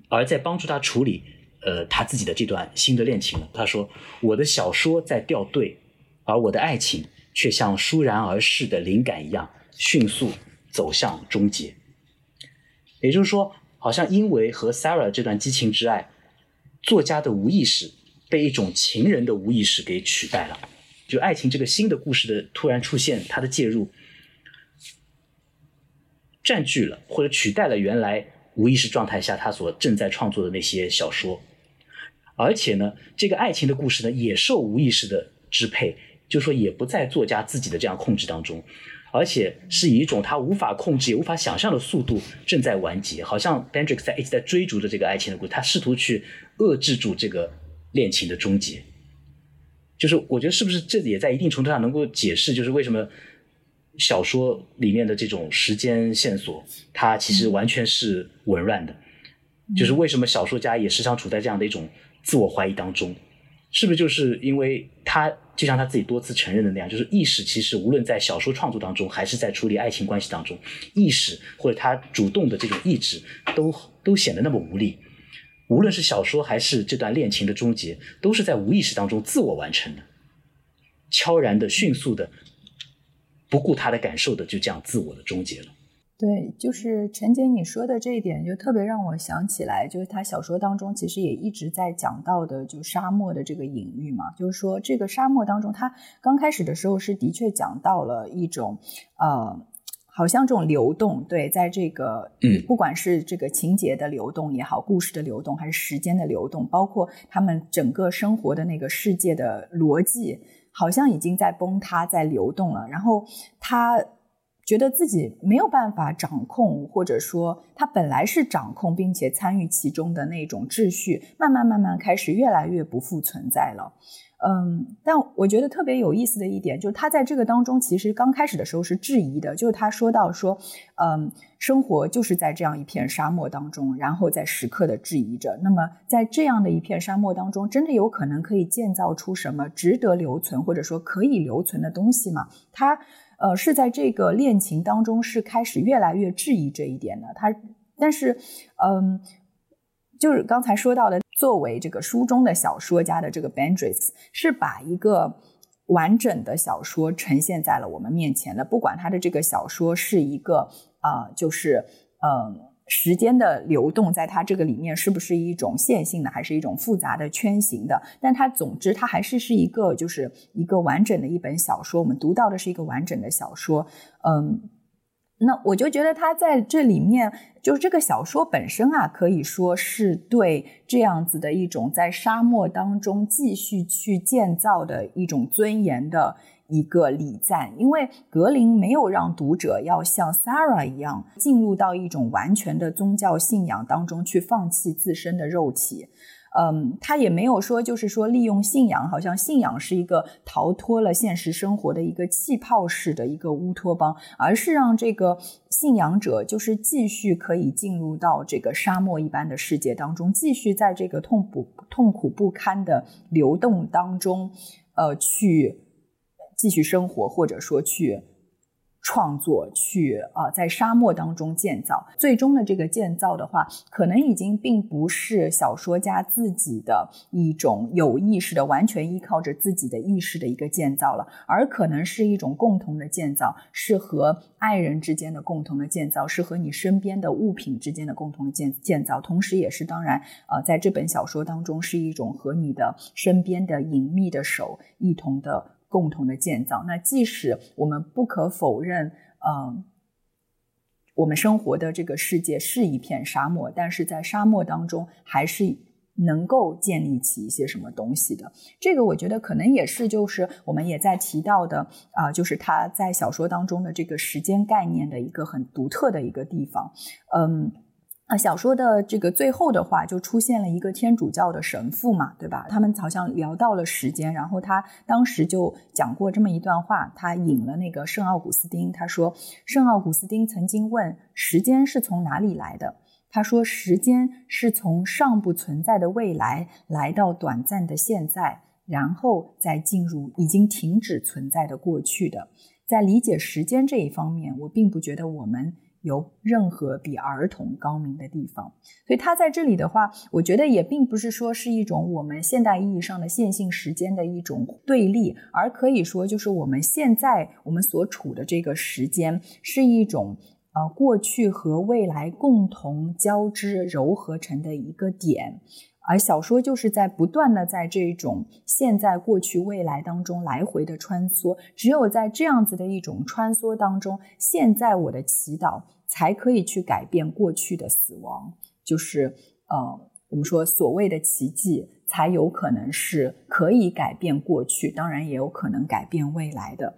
而在帮助他处理呃他自己的这段新的恋情了。他说：“我的小说在掉队，而我的爱情却像倏然而逝的灵感一样，迅速走向终结。”也就是说，好像因为和 Sarah 这段激情之爱，作家的无意识被一种情人的无意识给取代了。就爱情这个新的故事的突然出现，它的介入占据了或者取代了原来无意识状态下他所正在创作的那些小说，而且呢，这个爱情的故事呢也受无意识的支配，就说也不在作家自己的这样控制当中，而且是以一种他无法控制也无法想象的速度正在完结，好像 b e n d r i x 在一直在追逐着这个爱情的故事，他试图去遏制住这个恋情的终结。就是我觉得是不是这也在一定程度上能够解释，就是为什么小说里面的这种时间线索，它其实完全是紊乱的。就是为什么小说家也时常处在这样的一种自我怀疑当中，是不是就是因为他就像他自己多次承认的那样，就是意识其实无论在小说创作当中，还是在处理爱情关系当中，意识或者他主动的这种意志，都都显得那么无力。无论是小说还是这段恋情的终结，都是在无意识当中自我完成的，悄然的、迅速的，不顾他的感受的，就这样自我的终结了。对，就是陈姐你说的这一点，就特别让我想起来，就是他小说当中其实也一直在讲到的，就沙漠的这个隐喻嘛，就是说这个沙漠当中，他刚开始的时候是的确讲到了一种，呃。好像这种流动，对，在这个，嗯，不管是这个情节的流动也好，故事的流动，还是时间的流动，包括他们整个生活的那个世界的逻辑，好像已经在崩塌，在流动了。然后他觉得自己没有办法掌控，或者说他本来是掌控并且参与其中的那种秩序，慢慢慢慢开始越来越不复存在了。嗯，但我觉得特别有意思的一点，就是他在这个当中，其实刚开始的时候是质疑的，就是他说到说，嗯，生活就是在这样一片沙漠当中，然后在时刻的质疑着。那么在这样的一片沙漠当中，真的有可能可以建造出什么值得留存或者说可以留存的东西吗？他呃是在这个恋情当中是开始越来越质疑这一点的。他但是嗯。就是刚才说到的，作为这个书中的小说家的这个 Bendris，是把一个完整的小说呈现在了我们面前的。不管他的这个小说是一个啊，就是嗯，时间的流动，在它这个里面是不是一种线性的，还是一种复杂的圈形的？但它总之，它还是是一个，就是一个完整的一本小说。我们读到的是一个完整的小说，嗯。那我就觉得他在这里面，就是这个小说本身啊，可以说是对这样子的一种在沙漠当中继续去建造的一种尊严的一个礼赞。因为格林没有让读者要像 Sarah 一样进入到一种完全的宗教信仰当中去放弃自身的肉体。嗯，他也没有说，就是说利用信仰，好像信仰是一个逃脱了现实生活的一个气泡式的一个乌托邦，而是让这个信仰者就是继续可以进入到这个沙漠一般的世界当中，继续在这个痛苦痛苦不堪的流动当中，呃，去继续生活，或者说去。创作去啊，在沙漠当中建造，最终的这个建造的话，可能已经并不是小说家自己的一种有意识的、完全依靠着自己的意识的一个建造了，而可能是一种共同的建造，是和爱人之间的共同的建造，是和你身边的物品之间的共同的建建造，同时也是当然呃，在这本小说当中是一种和你的身边的隐秘的手一同的。共同的建造。那即使我们不可否认，嗯，我们生活的这个世界是一片沙漠，但是在沙漠当中还是能够建立起一些什么东西的。这个我觉得可能也是，就是我们也在提到的啊，就是他在小说当中的这个时间概念的一个很独特的一个地方。嗯，啊，小说的这个最后的话就出现了一个天主教的神父嘛，对吧？他们好像聊到了时间，然后他当时就讲过这么一段话，他引了那个圣奥古斯丁，他说圣奥古斯丁曾经问时间是从哪里来的，他说时间是从尚不存在的未来来到短暂的现在，然后再进入已经停止存在的过去的。在理解时间这一方面，我并不觉得我们。有任何比儿童高明的地方，所以他在这里的话，我觉得也并不是说是一种我们现代意义上的线性时间的一种对立，而可以说就是我们现在我们所处的这个时间是一种呃过去和未来共同交织糅合成的一个点。而小说就是在不断的在这种现在、过去、未来当中来回的穿梭。只有在这样子的一种穿梭当中，现在我的祈祷才可以去改变过去的死亡。就是呃，我们说所谓的奇迹，才有可能是可以改变过去，当然也有可能改变未来的。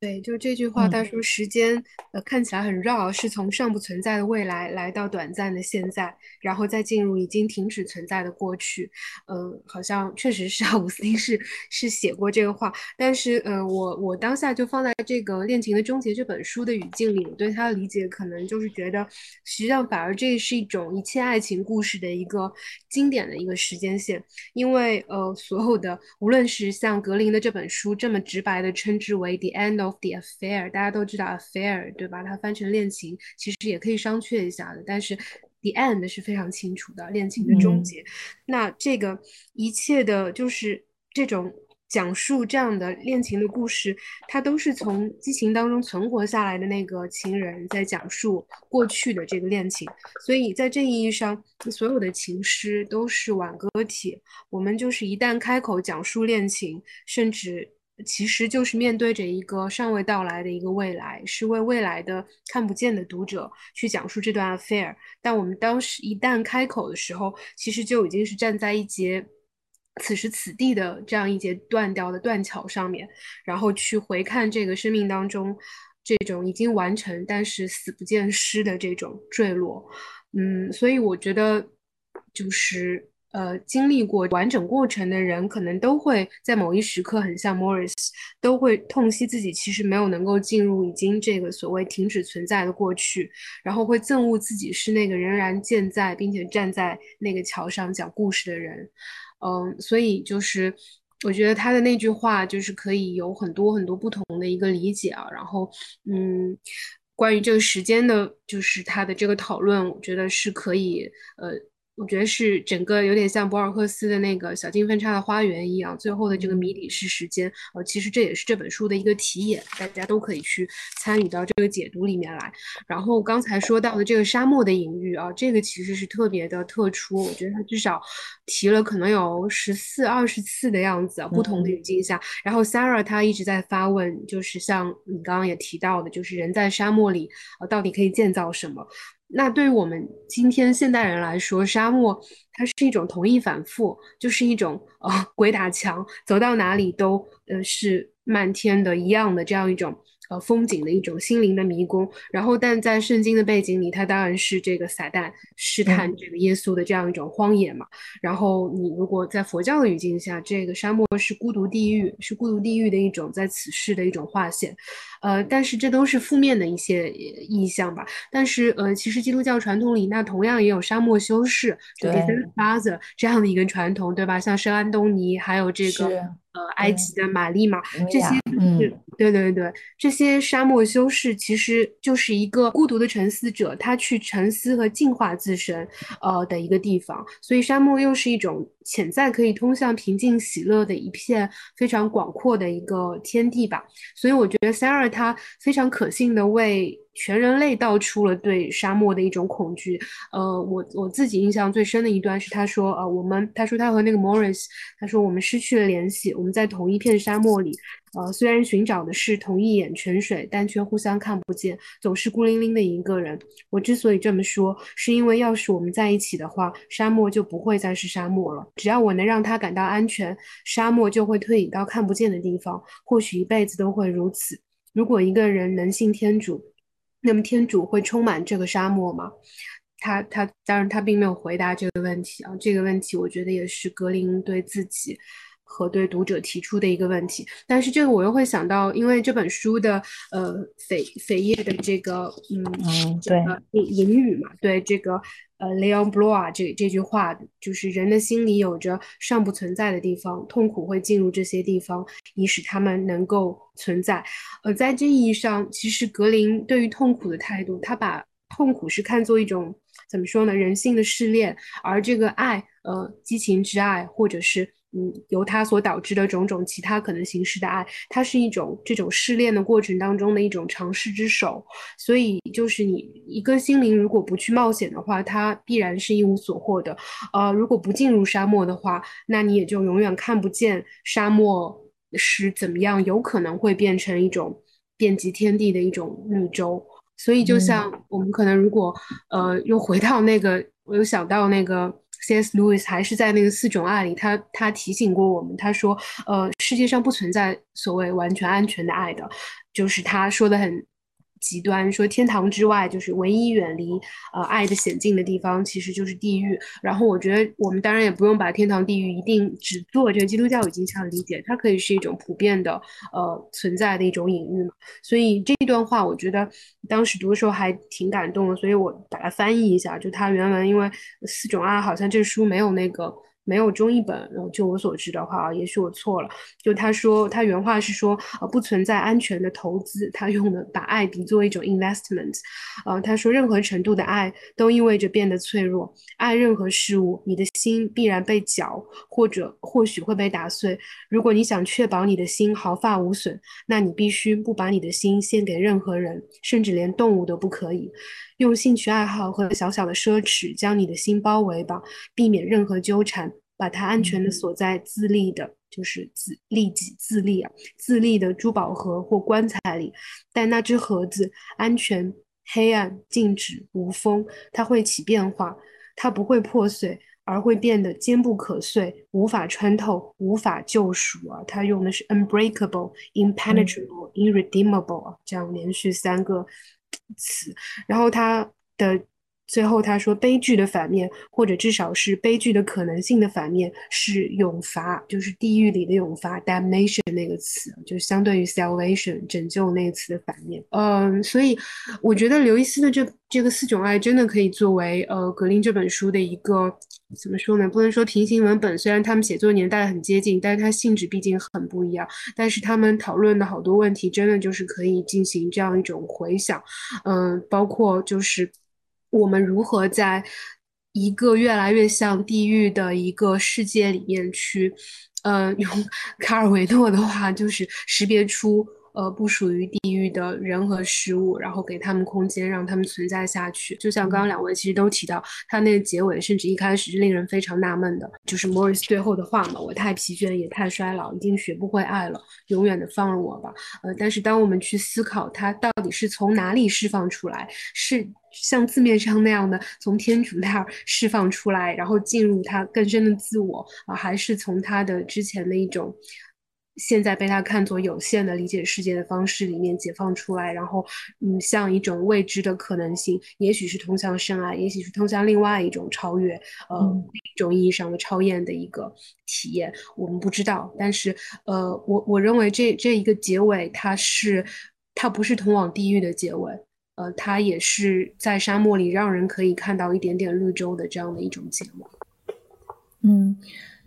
对，就这句话，他说时间呃看起来很绕，是从尚不存在的未来来到短暂的现在，然后再进入已经停止存在的过去。嗯，好像确实是奥古斯丁是是写过这个话，但是呃，我我当下就放在这个《恋情的终结》这本书的语境里，我对他的理解可能就是觉得，实际上反而这是一种一切爱情故事的一个经典的一个时间线，因为呃，所有的无论是像格林的这本书这么直白的称之为 the end of The affair，大家都知道 affair 对吧？它翻成恋情，其实也可以商榷一下的。但是 the end 是非常清楚的，恋情的终结。那这个一切的，就是这种讲述这样的恋情的故事，它都是从激情当中存活下来的那个情人在讲述过去的这个恋情。所以在这意义上，所有的情诗都是挽歌体。我们就是一旦开口讲述恋情，甚至。其实就是面对着一个尚未到来的一个未来，是为未来的看不见的读者去讲述这段 affair。但我们当时一旦开口的时候，其实就已经是站在一节此时此地的这样一节断掉的断桥上面，然后去回看这个生命当中这种已经完成但是死不见尸的这种坠落。嗯，所以我觉得就是。呃，经历过完整过程的人，可能都会在某一时刻很像 Morris，都会痛惜自己其实没有能够进入已经这个所谓停止存在的过去，然后会憎恶自己是那个仍然健在并且站在那个桥上讲故事的人。嗯，所以就是我觉得他的那句话就是可以有很多很多不同的一个理解啊。然后，嗯，关于这个时间的，就是他的这个讨论，我觉得是可以呃。我觉得是整个有点像博尔赫斯的那个小径分叉的花园一样，最后的这个谜底是时间。呃，其实这也是这本书的一个题眼，大家都可以去参与到这个解读里面来。然后刚才说到的这个沙漠的隐喻啊，这个其实是特别的特殊。我觉得它至少提了可能有十四、二十次的样子啊，不同的语境下。然后 Sarah 她一直在发问，就是像你刚刚也提到的，就是人在沙漠里，呃，到底可以建造什么？那对于我们今天现代人来说，沙漠它是一种同意反复，就是一种呃鬼打墙，走到哪里都呃是漫天的一样的这样一种。呃，风景的一种心灵的迷宫，然后，但在圣经的背景里，它当然是这个撒旦试探这个耶稣的这样一种荒野嘛。然后，你如果在佛教的语境下，这个沙漠是孤独地狱，是孤独地狱的一种在此世的一种划线。呃，但是这都是负面的一些意象吧。但是，呃，其实基督教传统里，那同样也有沙漠修士，就 Father 这样的一个传统，对吧？像圣安东尼，还有这个。呃，埃及的玛丽嘛，这些是，对对对，这些沙漠修士其实就是一个孤独的沉思者，他去沉思和净化自身，呃的一个地方。所以沙漠又是一种潜在可以通向平静喜乐的一片非常广阔的一个天地吧。所以我觉得 Sarah 他非常可信的为。全人类道出了对沙漠的一种恐惧。呃，我我自己印象最深的一段是，他说，呃，我们，他说他和那个 Morris，他说我们失去了联系，我们在同一片沙漠里，呃，虽然寻找的是同一眼泉水，但却互相看不见，总是孤零零的一个人。我之所以这么说，是因为要是我们在一起的话，沙漠就不会再是沙漠了。只要我能让他感到安全，沙漠就会退隐到看不见的地方，或许一辈子都会如此。如果一个人能信天主。那么天主会充满这个沙漠吗？他他当然他并没有回答这个问题啊，这个问题我觉得也是格林对自己和对读者提出的一个问题。但是这个我又会想到，因为这本书的呃扉扉页的这个嗯这个引语嘛，对这个呃 Leon b l o i 这这句话，就是人的心里有着尚不存在的地方，痛苦会进入这些地方，以使他们能够存在。呃，在这意义上，其实格林对于痛苦的态度，他把痛苦是看作一种。怎么说呢？人性的试炼，而这个爱，呃，激情之爱，或者是嗯，由它所导致的种种其他可能形式的爱，它是一种这种试炼的过程当中的一种尝试之手。所以，就是你一个心灵如果不去冒险的话，它必然是一无所获的。呃，如果不进入沙漠的话，那你也就永远看不见沙漠是怎么样，有可能会变成一种遍及天地的一种绿洲。所以，就像我们可能如果，呃，又回到那个，我又想到那个 C.S. Lewis 还是在那个四种爱里，他他提醒过我们，他说，呃，世界上不存在所谓完全安全的爱的，就是他说的很。极端说，天堂之外就是唯一远离呃爱的险境的地方，其实就是地狱。然后我觉得我们当然也不用把天堂、地狱一定只做这个基督教已经这样理解，它可以是一种普遍的呃存在的一种隐喻嘛。所以这段话我觉得当时读的时候还挺感动的，所以我把它翻译一下，就它原文，因为四种爱好像这书没有那个。没有中译本，就我所知的话，也许我错了。就他说，他原话是说，呃，不存在安全的投资。他用的把爱比作一种 investment，呃，他说任何程度的爱都意味着变得脆弱。爱任何事物，你的心必然被搅，或者或许会被打碎。如果你想确保你的心毫发无损，那你必须不把你的心献给任何人，甚至连动物都不可以。用兴趣爱好和小小的奢侈将你的心包围吧，避免任何纠缠，把它安全的锁在自立的，就是自利己自立啊，自立的珠宝盒或棺材里。但那只盒子安全、黑暗、静止、无风，它会起变化，它不会破碎，而会变得坚不可摧，无法穿透，无法救赎啊。它用的是 unbreakable、impenetrable、irredeemable 啊，这样连续三个。词，然后他的最后他说，悲剧的反面，或者至少是悲剧的可能性的反面是永罚，就是地狱里的永罚，damnation 那个词，就相对于 salvation 拯救那个词的反面。嗯，所以我觉得刘易斯的这这个四种爱真的可以作为呃格林这本书的一个怎么说呢？不能说平行文本，虽然他们写作年代很接近，但是它性质毕竟很不一样。但是他们讨论的好多问题，真的就是可以进行这样一种回想。嗯，包括就是。我们如何在一个越来越像地狱的一个世界里面去，呃，用 卡尔维诺的话，就是识别出。呃，不属于地狱的人和事物，然后给他们空间，让他们存在下去。就像刚刚两位其实都提到，他那个结尾，甚至一开始是令人非常纳闷的，就是 Morris 最后的话嘛：“我太疲倦，也太衰老，已经学不会爱了，永远的放了我吧。”呃，但是当我们去思考，他到底是从哪里释放出来，是像字面上那样的从天主那儿释放出来，然后进入他更深的自我啊，还是从他的之前的一种。现在被他看作有限的理解世界的方式里面解放出来，然后，嗯，像一种未知的可能性，也许是通向深爱，也许是通向另外一种超越，呃，一种意义上的超验的一个体验，我们不知道。但是，呃，我我认为这这一个结尾，它是它不是通往地狱的结尾，呃，它也是在沙漠里让人可以看到一点点绿洲的这样的一种节目。嗯。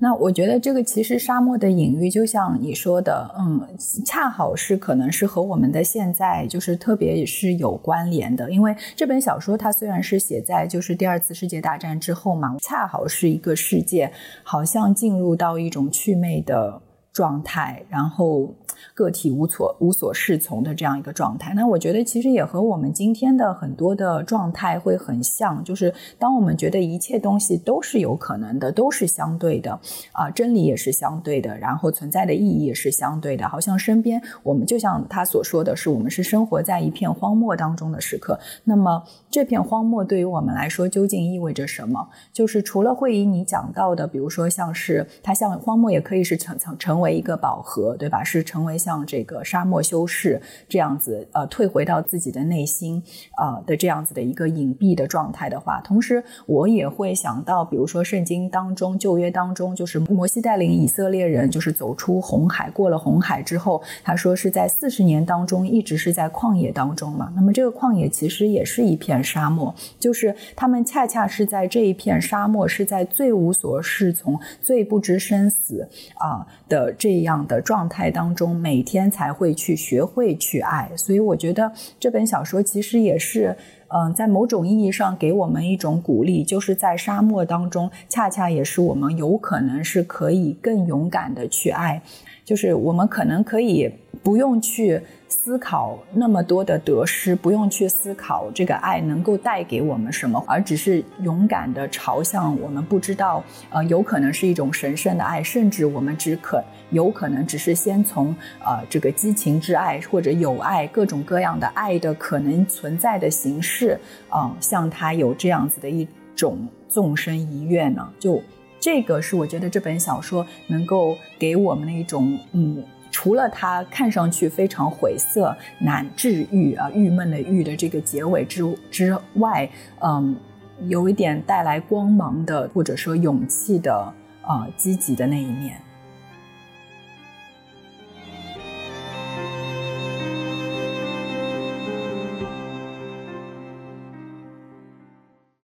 那我觉得这个其实沙漠的隐喻，就像你说的，嗯，恰好是可能是和我们的现在就是特别是有关联的。因为这本小说它虽然是写在就是第二次世界大战之后嘛，恰好是一个世界好像进入到一种祛魅的状态，然后。个体无所无所适从的这样一个状态，那我觉得其实也和我们今天的很多的状态会很像，就是当我们觉得一切东西都是有可能的，都是相对的，啊，真理也是相对的，然后存在的意义也是相对的，好像身边我们就像他所说的是，我们是生活在一片荒漠当中的时刻。那么这片荒漠对于我们来说究竟意味着什么？就是除了会以你讲到的，比如说像是它像荒漠也可以是成成成为一个饱和，对吧？是成为为像这个沙漠修士这样子，呃，退回到自己的内心，呃的这样子的一个隐蔽的状态的话，同时我也会想到，比如说圣经当中、旧约当中，就是摩西带领以色列人就是走出红海，过了红海之后，他说是在四十年当中一直是在旷野当中嘛。那么这个旷野其实也是一片沙漠，就是他们恰恰是在这一片沙漠，是在最无所适从、最不知生死啊的这样的状态当中，每天才会去学会去爱。所以我觉得这本小说其实也是，嗯，在某种意义上给我们一种鼓励，就是在沙漠当中，恰恰也是我们有可能是可以更勇敢的去爱，就是我们可能可以不用去。思考那么多的得失，不用去思考这个爱能够带给我们什么，而只是勇敢的朝向我们不知道，呃，有可能是一种神圣的爱，甚至我们只可有可能只是先从呃这个激情之爱或者友爱各种各样的爱的可能存在的形式，啊，向他有这样子的一种纵身一跃呢？就这个是我觉得这本小说能够给我们的一种嗯。除了它看上去非常晦涩难治愈啊、郁闷的郁的这个结尾之之外，嗯，有一点带来光芒的或者说勇气的啊、积极的那一面。